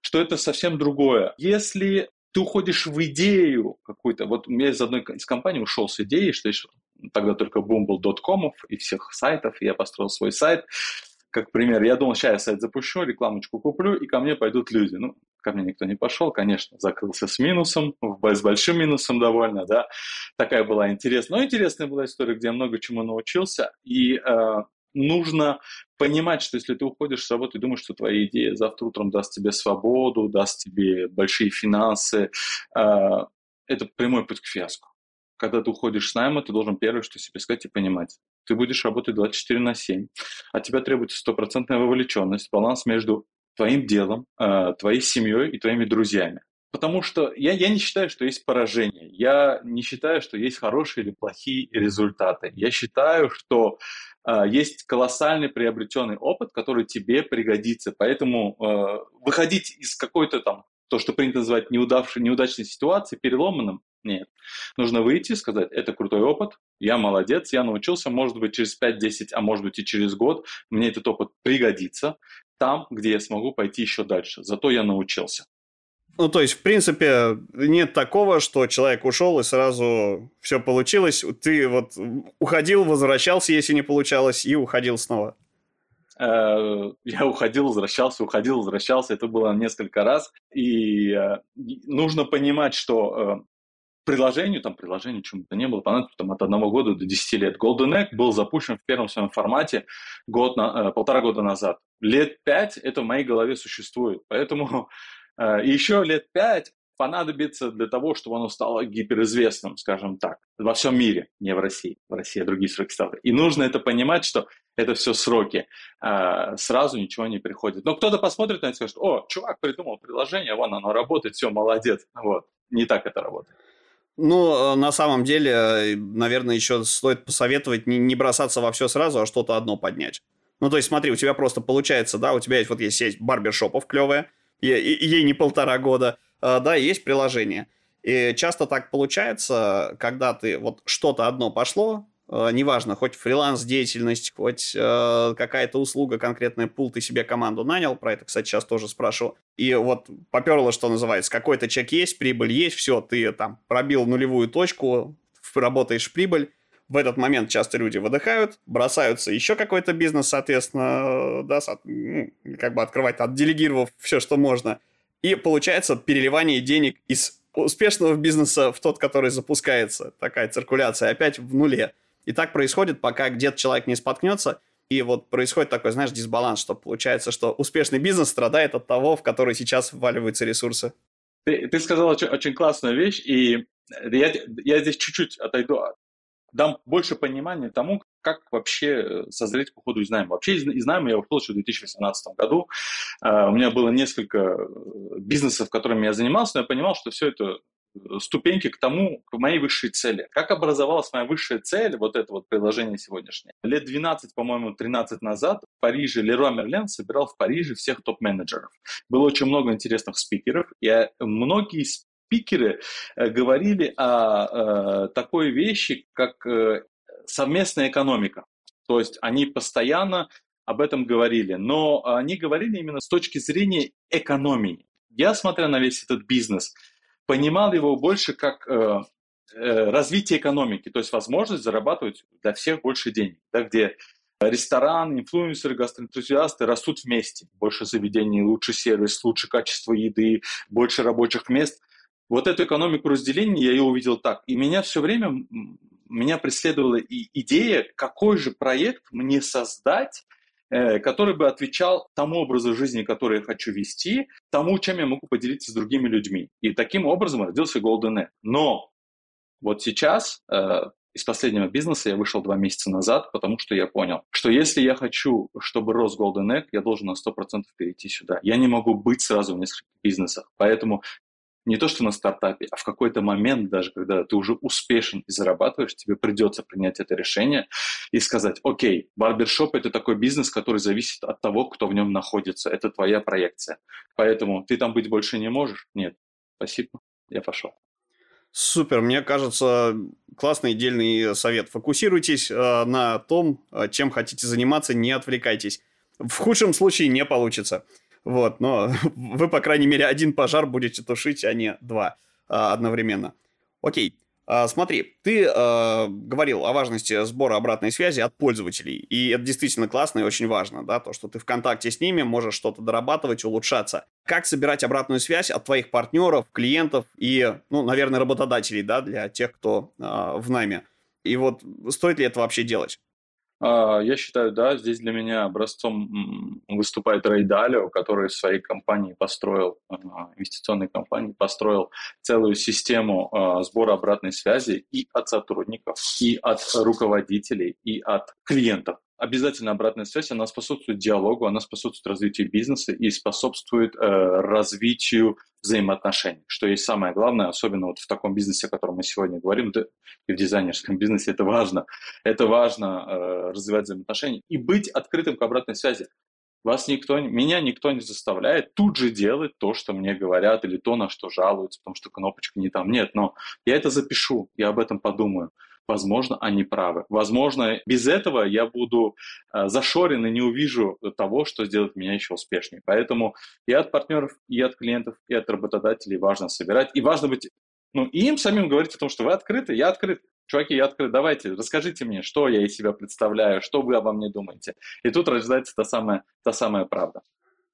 что это совсем другое. Если ты уходишь в идею какую-то. Вот я из одной из компаний ушел с идеей, что тогда только бум был доткомов и всех сайтов, и я построил свой сайт. Как пример, я думал, сейчас я сайт запущу, рекламочку куплю, и ко мне пойдут люди. Ну, ко мне никто не пошел, конечно, закрылся с минусом, с большим минусом довольно, да. Такая была интересная, но интересная была история, где я много чему научился, и э, нужно понимать, что если ты уходишь с работы и думаешь, что твоя идея завтра утром даст тебе свободу, даст тебе большие финансы, а, это прямой путь к фиаско. Когда ты уходишь с найма, ты должен первое, что себе сказать и понимать. Ты будешь работать 24 на 7. От тебя требуется стопроцентная вовлеченность, баланс между твоим делом, а, твоей семьей и твоими друзьями. Потому что я, я не считаю, что есть поражение. Я не считаю, что есть хорошие или плохие результаты. Я считаю, что э, есть колоссальный приобретенный опыт, который тебе пригодится. Поэтому э, выходить из какой-то там, то, что принято называть неудавшей, неудачной ситуации, переломанным, Нет. Нужно выйти и сказать, это крутой опыт, я молодец, я научился, может быть, через 5-10, а может быть и через год мне этот опыт пригодится там, где я смогу пойти еще дальше. Зато я научился. Ну, то есть, в принципе, нет такого, что человек ушел и сразу все получилось. Ты вот уходил, возвращался, если не получалось, и уходил снова. Э, я уходил, возвращался, уходил, возвращался. Это было несколько раз. И э, нужно понимать, что э, приложению, там приложению чему-то не было, понадобится там от одного года до 10 лет. Golden Egg был запущен в первом своем формате год на, полтора года назад. Лет пять это в моей голове существует. Поэтому еще лет пять понадобится для того, чтобы оно стало гиперизвестным, скажем так, во всем мире, не в России, в России, а другие сроки ставят. И нужно это понимать, что это все сроки, а, сразу ничего не приходит. Но кто-то посмотрит на это и скажет, о, чувак придумал приложение, вон оно работает, все, молодец. Вот, не так это работает. Ну, э, на самом деле, наверное, еще стоит посоветовать не бросаться во все сразу, а что-то одно поднять. Ну, то есть, смотри, у тебя просто получается, да, у тебя есть вот есть сеть барбершопов клевая, ей, не полтора года, Э, да, есть приложение. И часто так получается, когда ты вот что-то одно пошло, э, неважно, хоть фриланс-деятельность, хоть э, какая-то услуга, конкретный пул, ты себе команду нанял, про это, кстати, сейчас тоже спрашивал, и вот поперло, что называется, какой-то чек есть, прибыль есть, все, ты там пробил нулевую точку, работаешь прибыль, в этот момент часто люди выдыхают, бросаются еще какой-то бизнес, соответственно, да, ну, как бы открывать, отделегировав все, что можно – и получается переливание денег из успешного бизнеса в тот, который запускается. Такая циркуляция опять в нуле. И так происходит, пока где-то человек не споткнется, и вот происходит такой, знаешь, дисбаланс, что получается, что успешный бизнес страдает от того, в который сейчас вваливаются ресурсы. Ты, ты сказал очень, очень классную вещь, и я, я здесь чуть-чуть отойду дам больше понимания тому, как вообще э, созреть по ходу из найма. Вообще из найма я ушел еще в 2018 году. А, у меня было несколько э, бизнесов, которыми я занимался, но я понимал, что все это э, ступеньки к тому, к моей высшей цели. Как образовалась моя высшая цель, вот это вот приложение сегодняшнее? Лет 12, по-моему, 13 назад в Париже Леруа Мерлен собирал в Париже всех топ-менеджеров. Было очень много интересных спикеров, и многие спикеры э, говорили о э, такой вещи, как э, совместная экономика. То есть они постоянно об этом говорили, но они говорили именно с точки зрения экономии. Я, смотря на весь этот бизнес, понимал его больше как развитие экономики, то есть возможность зарабатывать для всех больше денег, да, где ресторан, инфлюенсеры, гастроэнтузиасты растут вместе. Больше заведений, лучше сервис, лучше качество еды, больше рабочих мест. Вот эту экономику разделения я ее увидел так. И меня все время, меня преследовала и идея, какой же проект мне создать, э, который бы отвечал тому образу жизни, который я хочу вести, тому, чем я могу поделиться с другими людьми. И таким образом родился Golden Egg. Но вот сейчас э, из последнего бизнеса я вышел два месяца назад, потому что я понял, что если я хочу, чтобы рос Golden Egg, я должен на 100% перейти сюда. Я не могу быть сразу в нескольких бизнесах. Поэтому не то что на стартапе, а в какой-то момент даже, когда ты уже успешен и зарабатываешь, тебе придется принять это решение и сказать, окей, барбершоп – это такой бизнес, который зависит от того, кто в нем находится. Это твоя проекция. Поэтому ты там быть больше не можешь? Нет. Спасибо, я пошел. Супер, мне кажется, классный дельный совет. Фокусируйтесь э, на том, э, чем хотите заниматься, не отвлекайтесь. В худшем случае не получится. Вот, но [LAUGHS] вы, по крайней мере, один пожар будете тушить, а не два а, одновременно. Окей. А, смотри, ты а, говорил о важности сбора обратной связи от пользователей, и это действительно классно и очень важно, да, то, что ты в контакте с ними можешь что-то дорабатывать, улучшаться. Как собирать обратную связь от твоих партнеров, клиентов и, ну, наверное, работодателей, да, для тех, кто а, в найме? И вот стоит ли это вообще делать? А, я считаю, да, здесь для меня образцом выступает Рэй Далио, который в своей компании построил, а, инвестиционной компании, построил целую систему а, сбора обратной связи и от сотрудников, и от руководителей, и от клиентов обязательно обратная связь, она способствует диалогу, она способствует развитию бизнеса и способствует э, развитию взаимоотношений, что есть самое главное, особенно вот в таком бизнесе, о котором мы сегодня говорим, да, и в дизайнерском бизнесе это важно. Это важно э, развивать взаимоотношения и быть открытым к обратной связи. Вас никто, меня никто не заставляет тут же делать то, что мне говорят, или то, на что жалуются, потому что кнопочка не там. Нет, но я это запишу, я об этом подумаю. Возможно, они правы. Возможно, без этого я буду э, зашорен и не увижу того, что сделает меня еще успешнее. Поэтому и от партнеров, и от клиентов, и от работодателей важно собирать. И важно быть, ну, им самим говорить о том, что вы открыты, я открыт. Чуваки, я открыт, давайте, расскажите мне, что я из себя представляю, что вы обо мне думаете. И тут рождается та самая, та самая правда.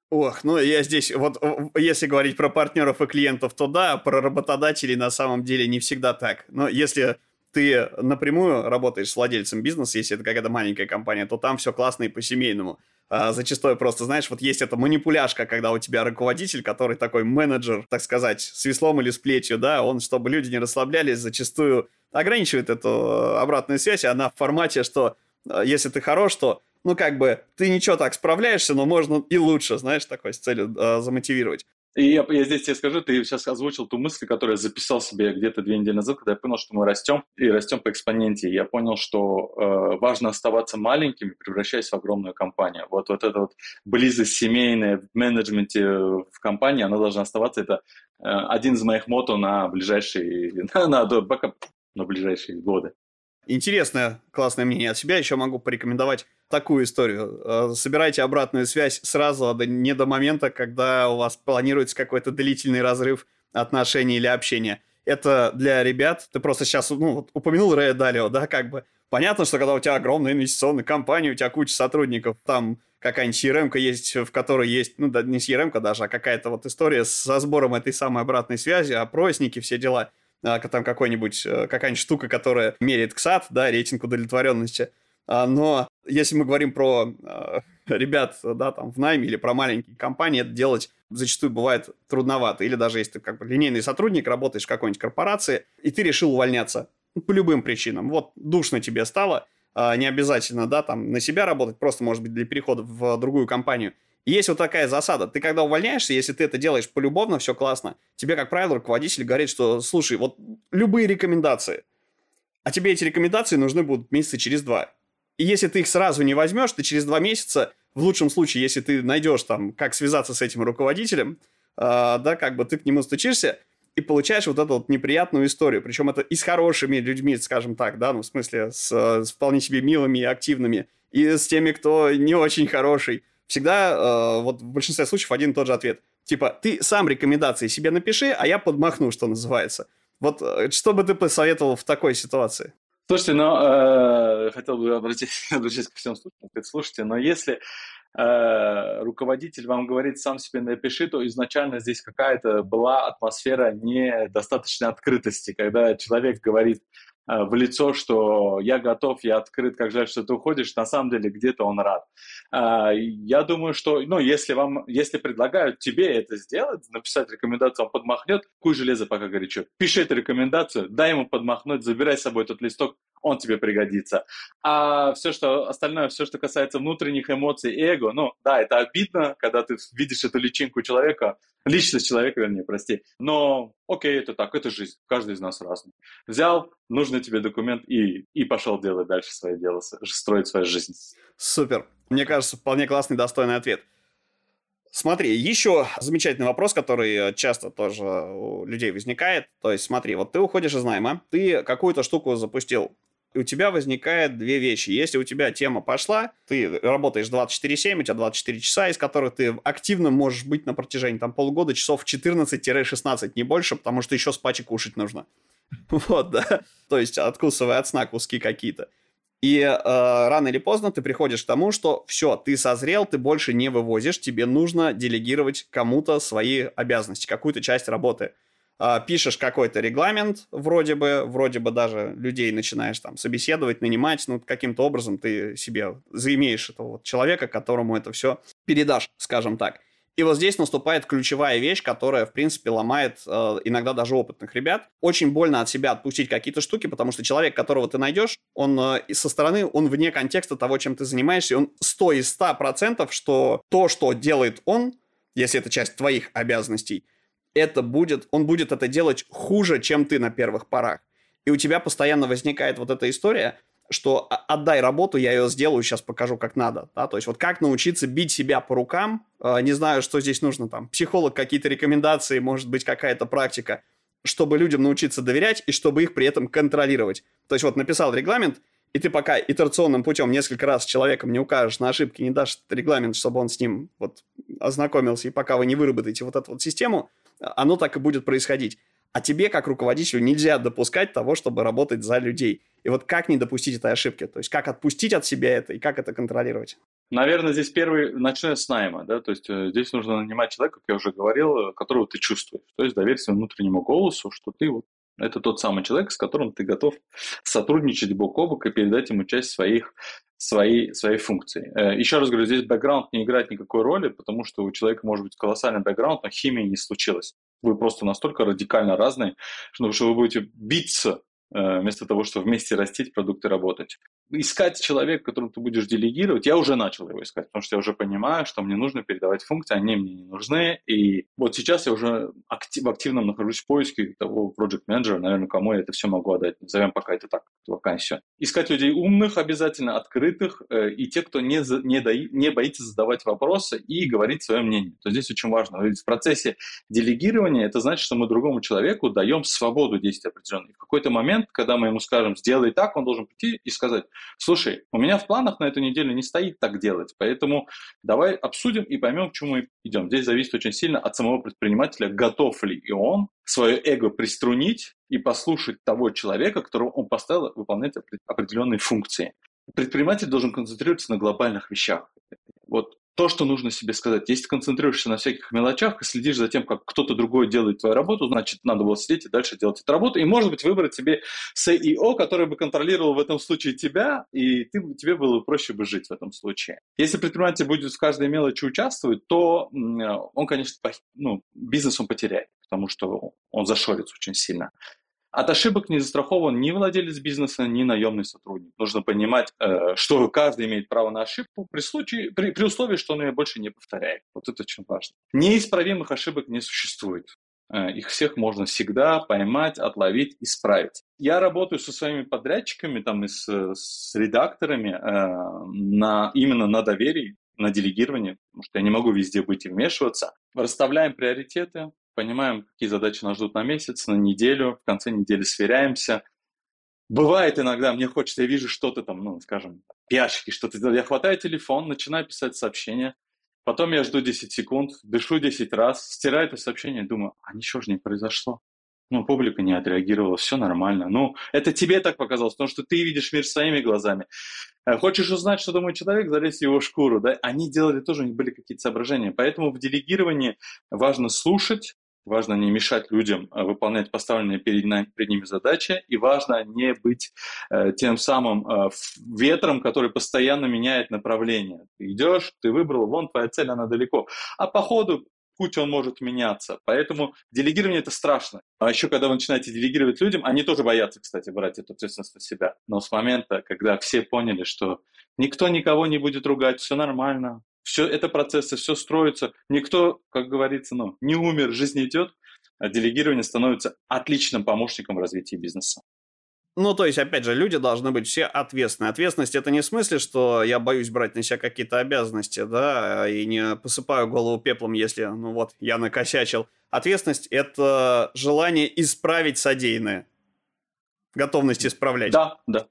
Ох, ну я здесь, вот если говорить про партнеров и клиентов, то да, про работодателей на самом деле не всегда так. Но если ты напрямую работаешь с владельцем бизнеса, если это какая-то маленькая компания, то там все классно и по-семейному. А зачастую просто, знаешь, вот есть эта манипуляшка, когда у тебя руководитель, который такой менеджер, так сказать, с веслом или с плетью, да, он, чтобы люди не расслаблялись, зачастую ограничивает эту э, обратную связь, она в формате, что э, если ты хорош, то, ну, как бы, ты ничего так справляешься, но можно и лучше, знаешь, такой с целью э, замотивировать. И я, я здесь тебе скажу, ты сейчас озвучил ту мысль, которую я записал себе где-то две недели назад, когда я понял, что мы растем и растем по экспоненте. Я понял, что э, важно оставаться маленькими, превращаясь в огромную компанию. Вот, вот эта вот близость семейная в менеджменте в компании, она должна оставаться. Это э, один из моих мото на ближайшие, [LAUGHS] на, на, на ближайшие годы. Интересное, классное мнение от себя. Еще могу порекомендовать такую историю. Э, собирайте обратную связь сразу, не до момента, когда у вас планируется какой-то длительный разрыв отношений или общения. Это для ребят, ты просто сейчас ну, вот, упомянул Рэя Далио, да, как бы. Понятно, что когда у тебя огромная инвестиционная компания, у тебя куча сотрудников, там какая-нибудь CRM есть, в которой есть, ну, да, не CRM даже, а какая-то вот история со сбором этой самой обратной связи, опросники, все дела – а, там какой-нибудь, э, какая-нибудь штука, которая меряет КСАТ, да, рейтинг удовлетворенности. А, но если мы говорим про а, ребят, да, там, в найме или про маленькие компании, это делать зачастую бывает трудновато. Или даже если ты как бы линейный сотрудник, работаешь в какой-нибудь корпорации, и ты решил увольняться по любым причинам. Вот душно тебе стало, не обязательно, да, там, на себя работать, просто, может быть, для перехода в другую компанию – есть вот такая засада. Ты когда увольняешься, если ты это делаешь полюбовно, все классно, тебе, как правило, руководитель говорит, что, слушай, вот любые рекомендации, а тебе эти рекомендации нужны будут месяца через два. И если ты их сразу не возьмешь, ты через два месяца, в лучшем случае, если ты найдешь там, как связаться с этим руководителем, э, да, как бы ты к нему стучишься, и получаешь вот эту вот неприятную историю. Причем это и с хорошими людьми, скажем так, да, ну, в смысле, с, с вполне себе милыми и активными, и с теми, кто не очень хороший всегда э, вот в большинстве случаев один и тот же ответ. Типа, ты сам рекомендации себе напиши, а я подмахну, что называется. Вот э, что бы ты посоветовал в такой ситуации? Слушайте, ну, э, хотел бы обратиться, [LAUGHS] обратиться к всем слушателям. Слушайте, но если э, руководитель вам говорит, сам себе напиши, то изначально здесь какая-то была атмосфера недостаточной открытости, когда человек говорит, в лицо, что я готов, я открыт, как жаль, что ты уходишь, на самом деле где-то он рад. А, я думаю, что, ну, если вам, если предлагают тебе это сделать, написать рекомендацию, он подмахнет, куй железо пока горячо. Пиши эту рекомендацию, дай ему подмахнуть, забирай с собой этот листок, он тебе пригодится. А все, что остальное, все, что касается внутренних эмоций, эго, ну, да, это обидно, когда ты видишь эту личинку человека, личность человека, вернее, прости. Но окей, это так, это жизнь, каждый из нас разный. Взял нужный тебе документ и, и пошел делать дальше свое дело, строить свою жизнь. Супер. Мне кажется, вполне классный, достойный ответ. Смотри, еще замечательный вопрос, который часто тоже у людей возникает. То есть, смотри, вот ты уходишь из найма, ты какую-то штуку запустил, у тебя возникает две вещи. Если у тебя тема пошла, ты работаешь 24-7, у тебя 24 часа, из которых ты активно можешь быть на протяжении там полгода, часов 14-16, не больше, потому что еще спать и кушать нужно. [LAUGHS] Вот, да. То есть откусывая от сна куски какие-то. И э, рано или поздно ты приходишь к тому, что все, ты созрел, ты больше не вывозишь, тебе нужно делегировать кому-то свои обязанности, какую-то часть работы. Э, пишешь какой-то регламент, вроде бы, вроде бы даже людей начинаешь там собеседовать, нанимать, ну каким-то образом ты себе заимеешь этого вот человека, которому это все передашь, скажем так. И вот здесь наступает ключевая вещь, которая, в принципе, ломает э, иногда даже опытных ребят. Очень больно от себя отпустить какие-то штуки, потому что человек, которого ты найдешь, он э, со стороны, он вне контекста того, чем ты занимаешься, и он 100 из 100 процентов, что то, что делает он, если это часть твоих обязанностей, это будет, он будет это делать хуже, чем ты на первых порах. И у тебя постоянно возникает вот эта история, что отдай работу, я ее сделаю, сейчас покажу, как надо. Да? То есть вот как научиться бить себя по рукам, э, не знаю, что здесь нужно, там, психолог, какие-то рекомендации, может быть, какая-то практика, чтобы людям научиться доверять и чтобы их при этом контролировать. То есть вот написал регламент, и ты пока итерационным путем несколько раз человеком не укажешь на ошибки, не дашь регламент, чтобы он с ним вот ознакомился, и пока вы не выработаете вот эту вот систему, оно так и будет происходить. А тебе, как руководителю, нельзя допускать того, чтобы работать за людей. И вот как не допустить этой ошибки? То есть как отпустить от себя это и как это контролировать? Наверное, здесь первый, начиная с найма, да, то есть э, здесь нужно нанимать человека, как я уже говорил, которого ты чувствуешь. То есть доверь своему внутреннему голосу, что ты вот это тот самый человек, с которым ты готов сотрудничать бок о бок и передать ему часть своих, своей, своей функции. Э, еще раз говорю, здесь бэкграунд не играет никакой роли, потому что у человека может быть колоссальный бэкграунд, но химия не случилась. Вы просто настолько радикально разные, что вы будете биться вместо того, чтобы вместе растить продукты, работать искать человека, которому ты будешь делегировать, я уже начал его искать, потому что я уже понимаю, что мне нужно передавать функции, они мне не нужны. И вот сейчас я уже актив, активно нахожусь в поиске того project менеджера, наверное, кому я это все могу отдать. Назовем пока это так, вакансию. Искать людей умных обязательно, открытых, э, и те, кто не, не, дои, не боится задавать вопросы и говорить свое мнение. То здесь очень важно. Ведь в процессе делегирования это значит, что мы другому человеку даем свободу действия определенной. В какой-то момент, когда мы ему скажем, сделай так, он должен прийти и сказать, слушай, у меня в планах на эту неделю не стоит так делать, поэтому давай обсудим и поймем, к чему мы идем. Здесь зависит очень сильно от самого предпринимателя, готов ли и он свое эго приструнить и послушать того человека, которого он поставил выполнять определенные функции. Предприниматель должен концентрироваться на глобальных вещах. Вот то, что нужно себе сказать. Если ты концентрируешься на всяких мелочах и следишь за тем, как кто-то другой делает твою работу, значит, надо было сидеть и дальше делать эту работу. И, может быть, выбрать себе CEO, который бы контролировал в этом случае тебя, и ты, тебе было проще бы жить в этом случае. Если предприниматель будет в каждой мелочи участвовать, то он, конечно, ну, бизнес он потеряет, потому что он зашорится очень сильно. От ошибок не застрахован ни владелец бизнеса, ни наемный сотрудник. Нужно понимать, э, что каждый имеет право на ошибку при, случае, при, при условии, что он ее больше не повторяет. Вот это очень важно. Неисправимых ошибок не существует. Э, их всех можно всегда поймать, отловить, исправить. Я работаю со своими подрядчиками там, и с, с редакторами э, на, именно на доверии, на делегировании, потому что я не могу везде быть и вмешиваться. Расставляем приоритеты, понимаем, какие задачи нас ждут на месяц, на неделю, в конце недели сверяемся. Бывает иногда, мне хочется, я вижу что-то там, ну, скажем, пиарщики что-то. Я хватаю телефон, начинаю писать сообщение, потом я жду 10 секунд, дышу 10 раз, стираю это сообщение, думаю, а ничего же не произошло. Ну, публика не отреагировала, все нормально. Ну, это тебе так показалось, потому что ты видишь мир своими глазами. Э, хочешь узнать, что думает человек, залезь в его шкуру. Да? Они делали тоже, у них были какие-то соображения. Поэтому в делегировании важно слушать, Важно не мешать людям э, выполнять поставленные перед, перед ними задачи, и важно не быть э, тем самым э, ветром, который постоянно меняет направление. Ты идешь, ты выбрал, вон твоя цель, она далеко. А по ходу путь он может меняться. Поэтому делегирование это страшно. А еще когда вы начинаете делегировать людям, они тоже боятся, кстати, брать эту ответственность на себя. Но с момента, когда все поняли, что никто никого не будет ругать, все нормально, все это процессы, все строится. Никто, как говорится, ну, не умер, жизнь идет. А делегирование становится отличным помощником в развитии бизнеса. Ну, то есть, опять же, люди должны быть все ответственны. Ответственность это не в смысле, что я боюсь брать на себя какие-то обязанности, да, и не посыпаю голову пеплом, если, ну вот, я накосячил. Ответственность это желание исправить содеянное. Готовность исправлять. Да, да.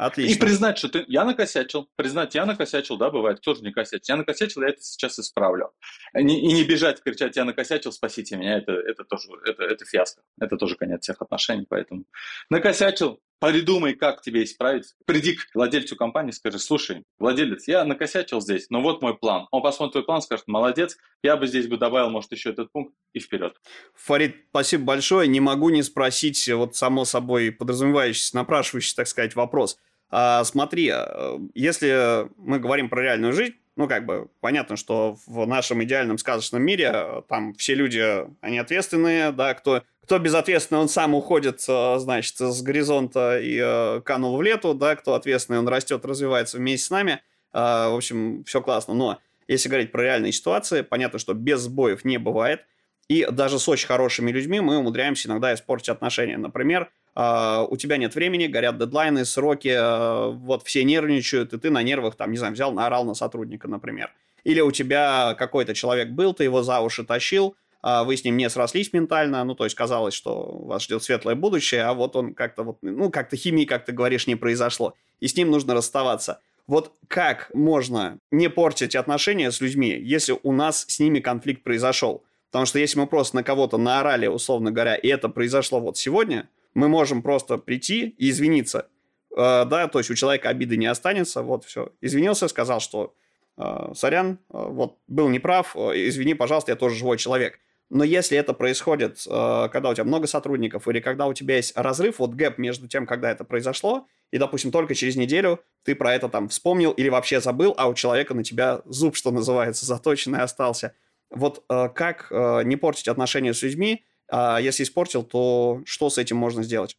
Отлично. И признать, что ты, я накосячил. Признать, я накосячил, да, бывает, кто же не косячит. Я накосячил, я это сейчас исправлю. И не, бежать, кричать, я накосячил, спасите меня, это, это тоже, это, это фиаско. Это тоже конец всех отношений, поэтому. Накосячил, придумай, как тебе исправить. Приди к владельцу компании, скажи, слушай, владелец, я накосячил здесь, но вот мой план. Он посмотрит твой план, скажет, молодец, я бы здесь бы добавил, может, еще этот пункт, и вперед. Фарид, спасибо большое. Не могу не спросить, вот само собой подразумевающийся, напрашивающийся, так сказать, вопрос – а, смотри, э, если мы говорим про реальную жизнь, ну, как бы, понятно, что в нашем идеальном сказочном мире э, там все люди, они ответственные, да, кто, кто безответственный, он сам уходит, э, значит, с горизонта и канул в лету, да, кто ответственный, он растет, развивается вместе с нами, э, в общем, все классно, но если говорить про реальные ситуации, понятно, что без сбоев не бывает, и даже с очень хорошими людьми мы умудряемся иногда испортить отношения. Например, у тебя нет времени, горят дедлайны, сроки, э, вот все нервничают, и ты на нервах, там, не знаю, взял, наорал на сотрудника, например. Или у тебя какой-то человек был, ты его за уши тащил, э, вы с ним не срослись ментально, ну, то есть казалось, что вас ждет светлое будущее, а вот он как-то вот, ну, как-то химии, как ты говоришь, не произошло, и с ним нужно расставаться. Вот как можно не портить отношения с людьми, если у нас с ними конфликт произошел? Потому что если мы просто на кого-то наорали, условно говоря, и это произошло вот сегодня, мы можем просто прийти и извиниться. Э, да, то есть у человека обиды не останется, вот все. Извинился, сказал, что э, сорян, э, вот был неправ, извини, пожалуйста, я тоже живой человек. Но если это происходит, когда у тебя много сотрудников, или когда у тебя есть разрыв, вот гэп между тем, когда это произошло, и, допустим, только через неделю ты про это там вспомнил или вообще забыл, а у человека на тебя зуб, что называется, заточенный остался – вот как не портить отношения с людьми, а если испортил, то что с этим можно сделать?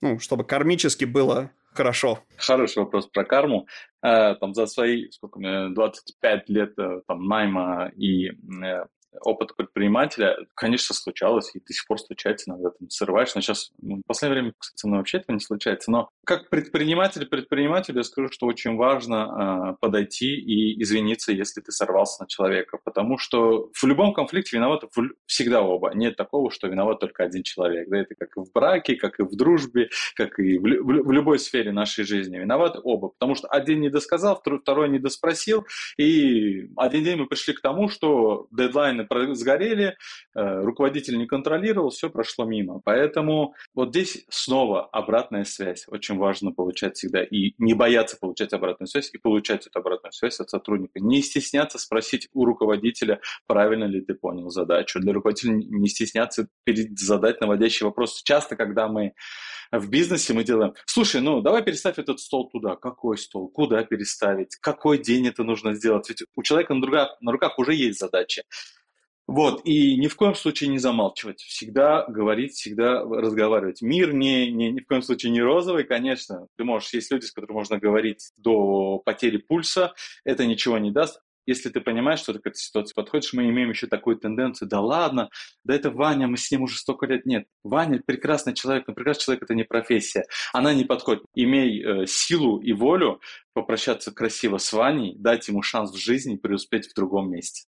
Ну, чтобы кармически было хорошо. Хороший вопрос про карму. Э, там за свои, сколько мне, 25 лет там найма и опыт предпринимателя, конечно, случалось, и до сих пор случается иногда, там, срываешь, но сейчас, ну, в последнее время, кстати, мной вообще этого не случается, но как предприниматель предпринимателю я скажу, что очень важно э, подойти и извиниться, если ты сорвался на человека, потому что в любом конфликте виноваты всегда оба, нет такого, что виноват только один человек, да, это как и в браке, как и в дружбе, как и в, в, в любой сфере нашей жизни, виноваты оба, потому что один не досказал, второй не доспросил, и один день мы пришли к тому, что дедлайны сгорели, э, руководитель не контролировал, все прошло мимо. Поэтому вот здесь снова обратная связь. Очень важно получать всегда и не бояться получать обратную связь и получать эту обратную связь от сотрудника. Не стесняться спросить у руководителя, правильно ли ты понял задачу. Для руководителя не стесняться задать наводящий вопрос. Часто, когда мы в бизнесе мы делаем, слушай, ну давай переставь этот стол туда. Какой стол? Куда переставить? Какой день это нужно сделать? Ведь у человека на руках, на руках уже есть задачи. Вот, и ни в коем случае не замалчивать, всегда говорить, всегда разговаривать. Мир не, не, ни в коем случае не розовый, конечно. Ты можешь, есть люди, с которыми можно говорить до потери пульса, это ничего не даст. Если ты понимаешь, что ты к этой ситуации подходишь, мы имеем еще такую тенденцию, да ладно, да это Ваня, мы с ним уже столько лет. Нет, Ваня прекрасный человек, но прекрасный человек – это не профессия, она не подходит. Имей э, силу и волю попрощаться красиво с Ваней, дать ему шанс в жизни преуспеть в другом месте.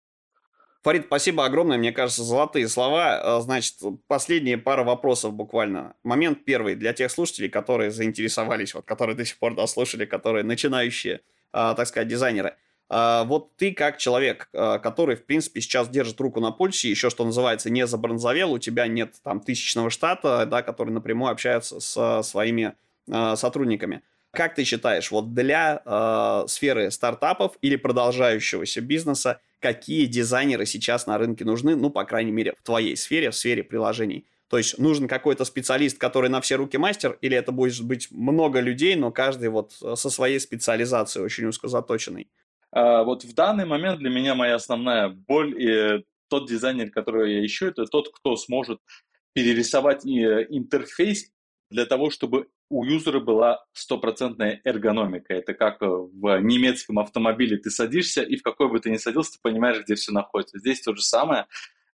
Фарид, спасибо огромное, мне кажется, золотые слова. А, значит, последние пара вопросов буквально. Момент первый для тех слушателей, которые заинтересовались, вот, которые до сих пор дослушали, которые начинающие, а, так сказать, дизайнеры. А, вот ты как человек, который, в принципе, сейчас держит руку на пульсе, еще, что называется, не забронзовел, у тебя нет там тысячного штата, да, который напрямую общается с своими сотрудниками. Как ты считаешь, вот для э, сферы стартапов или продолжающегося бизнеса, какие дизайнеры сейчас на рынке нужны, ну, по крайней мере, в твоей сфере, в сфере приложений? То есть нужен какой-то специалист, который на все руки мастер, или это будет быть много людей, но каждый вот э, со своей специализацией очень узко заточенный? А, вот в данный момент для меня моя основная боль и тот дизайнер, который я ищу, это тот, кто сможет перерисовать э, интерфейс для того, чтобы у юзера была стопроцентная эргономика. Это как э, в немецком автомобиле ты садишься, и в какой бы ты ни садился, ты понимаешь, где все находится. Здесь то же самое.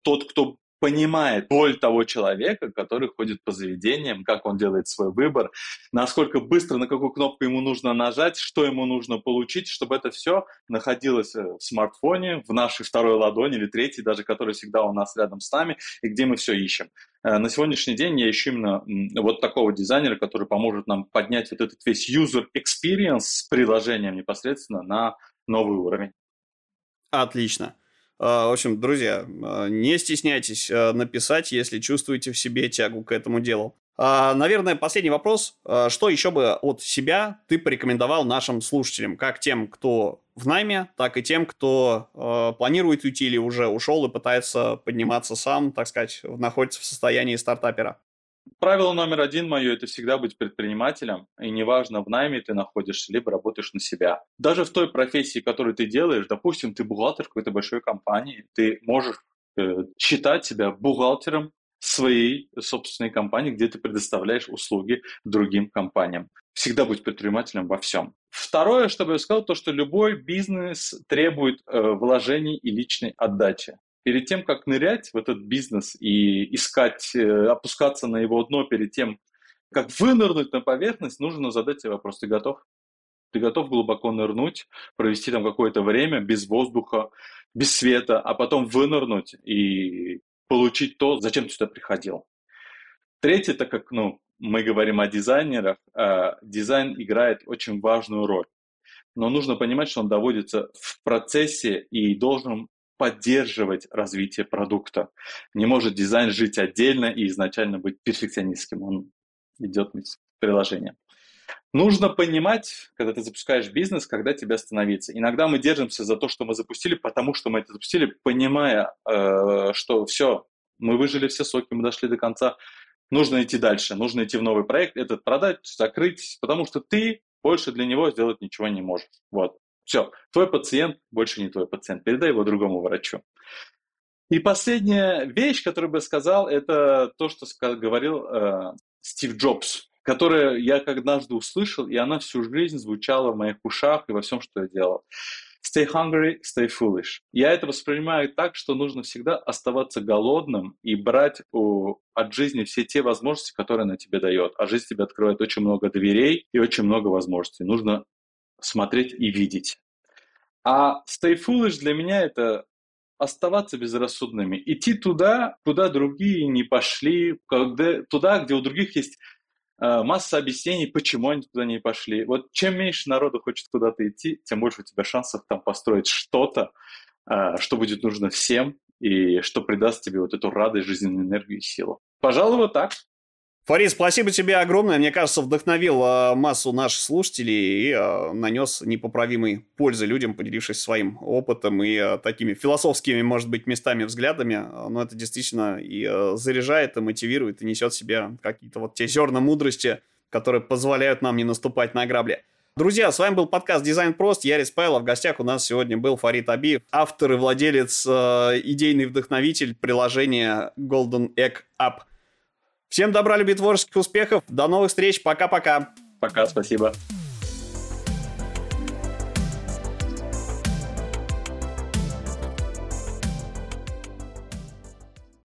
Тот, кто понимает боль того человека, который ходит по заведениям, как он делает свой выбор, насколько быстро, на какую кнопку ему нужно нажать, что ему нужно получить, чтобы это все находилось э, в смартфоне, в нашей второй ладони или третьей, даже которая всегда у нас рядом с нами, и где мы все ищем. Э, на сегодняшний день я ищу именно вот такого дизайнера, который поможет нам поднять вот этот весь user experience с приложением непосредственно на новый уровень. Отлично. А, в общем, друзья, а, не стесняйтесь а, написать, если чувствуете в себе тягу к этому делу. Наверное, последний вопрос. Что еще бы от себя ты порекомендовал нашим слушателям, как тем, кто в найме, так и тем, кто планирует уйти или уже ушел и пытается подниматься сам, так сказать, находится в состоянии стартапера? Правило номер один мое – это всегда быть предпринимателем, и неважно, в найме ты находишься, либо работаешь на себя. Даже в той профессии, которую ты делаешь, допустим, ты бухгалтер какой-то большой компании, ты можешь э, считать себя бухгалтером своей собственной компании, где ты предоставляешь услуги другим компаниям. Всегда быть предпринимателем во всем. Второе, что бы я сказал, то, что любой бизнес требует э, вложений и личной отдачи перед тем, как нырять в этот бизнес и искать, э, опускаться на его дно перед тем, как вынырнуть на поверхность, нужно задать себе вопрос, ты готов? Ты готов глубоко нырнуть, провести там какое-то время без воздуха, без света, а потом вынырнуть и получить то, зачем ты сюда приходил. Третье, так как ну, мы говорим о дизайнерах, э, дизайн играет очень важную роль. Но нужно понимать, что он доводится в процессе и должен поддерживать развитие продукта. Не может дизайн жить отдельно и изначально быть перфекционистским. Он идет с приложением. Нужно понимать, когда ты запускаешь бизнес, когда тебе остановиться. Иногда мы держимся за то, что мы запустили, потому что мы это запустили, понимая, э, что все, мы выжили все соки, мы дошли до конца. Нужно идти дальше, нужно идти в новый проект, этот продать, закрыть, потому что ты больше для него сделать ничего не можешь. Вот. Все, твой пациент больше не твой пациент, передай его другому врачу. И последняя вещь, которую бы я сказал, это то, что говорил э, Стив Джобс которое я однажды услышал, и она всю жизнь звучала в моих ушах и во всем, что я делал. Stay hungry, stay foolish. Я это воспринимаю так, что нужно всегда оставаться голодным и брать у, от жизни все те возможности, которые она тебе дает. А жизнь тебе открывает очень много дверей и очень много возможностей. Нужно смотреть и видеть. А stay foolish для меня это оставаться безрассудными, идти туда, куда другие не пошли, когда, туда, где у других есть Э, масса объяснений, почему они туда не пошли. Вот чем меньше народу хочет куда-то идти, тем больше у тебя шансов там построить что-то, э, что будет нужно всем и что придаст тебе вот эту радость, жизненную энергию и силу. Пожалуй, вот так. Фарид, спасибо тебе огромное. Мне кажется, вдохновил э, массу наших слушателей и э, нанес непоправимой пользы людям, поделившись своим опытом и э, такими философскими, может быть, местами, взглядами. Но это действительно и э, заряжает, и мотивирует, и несет в себе какие-то вот те зерна мудрости, которые позволяют нам не наступать на грабли. Друзья, с вами был подкаст «Дизайн прост». Я Респайло. В гостях у нас сегодня был Фарид Абиев, автор и владелец, э, идейный вдохновитель приложения Golden Egg App – Всем добра, любви, творческих успехов. До новых встреч. Пока-пока. Пока, спасибо.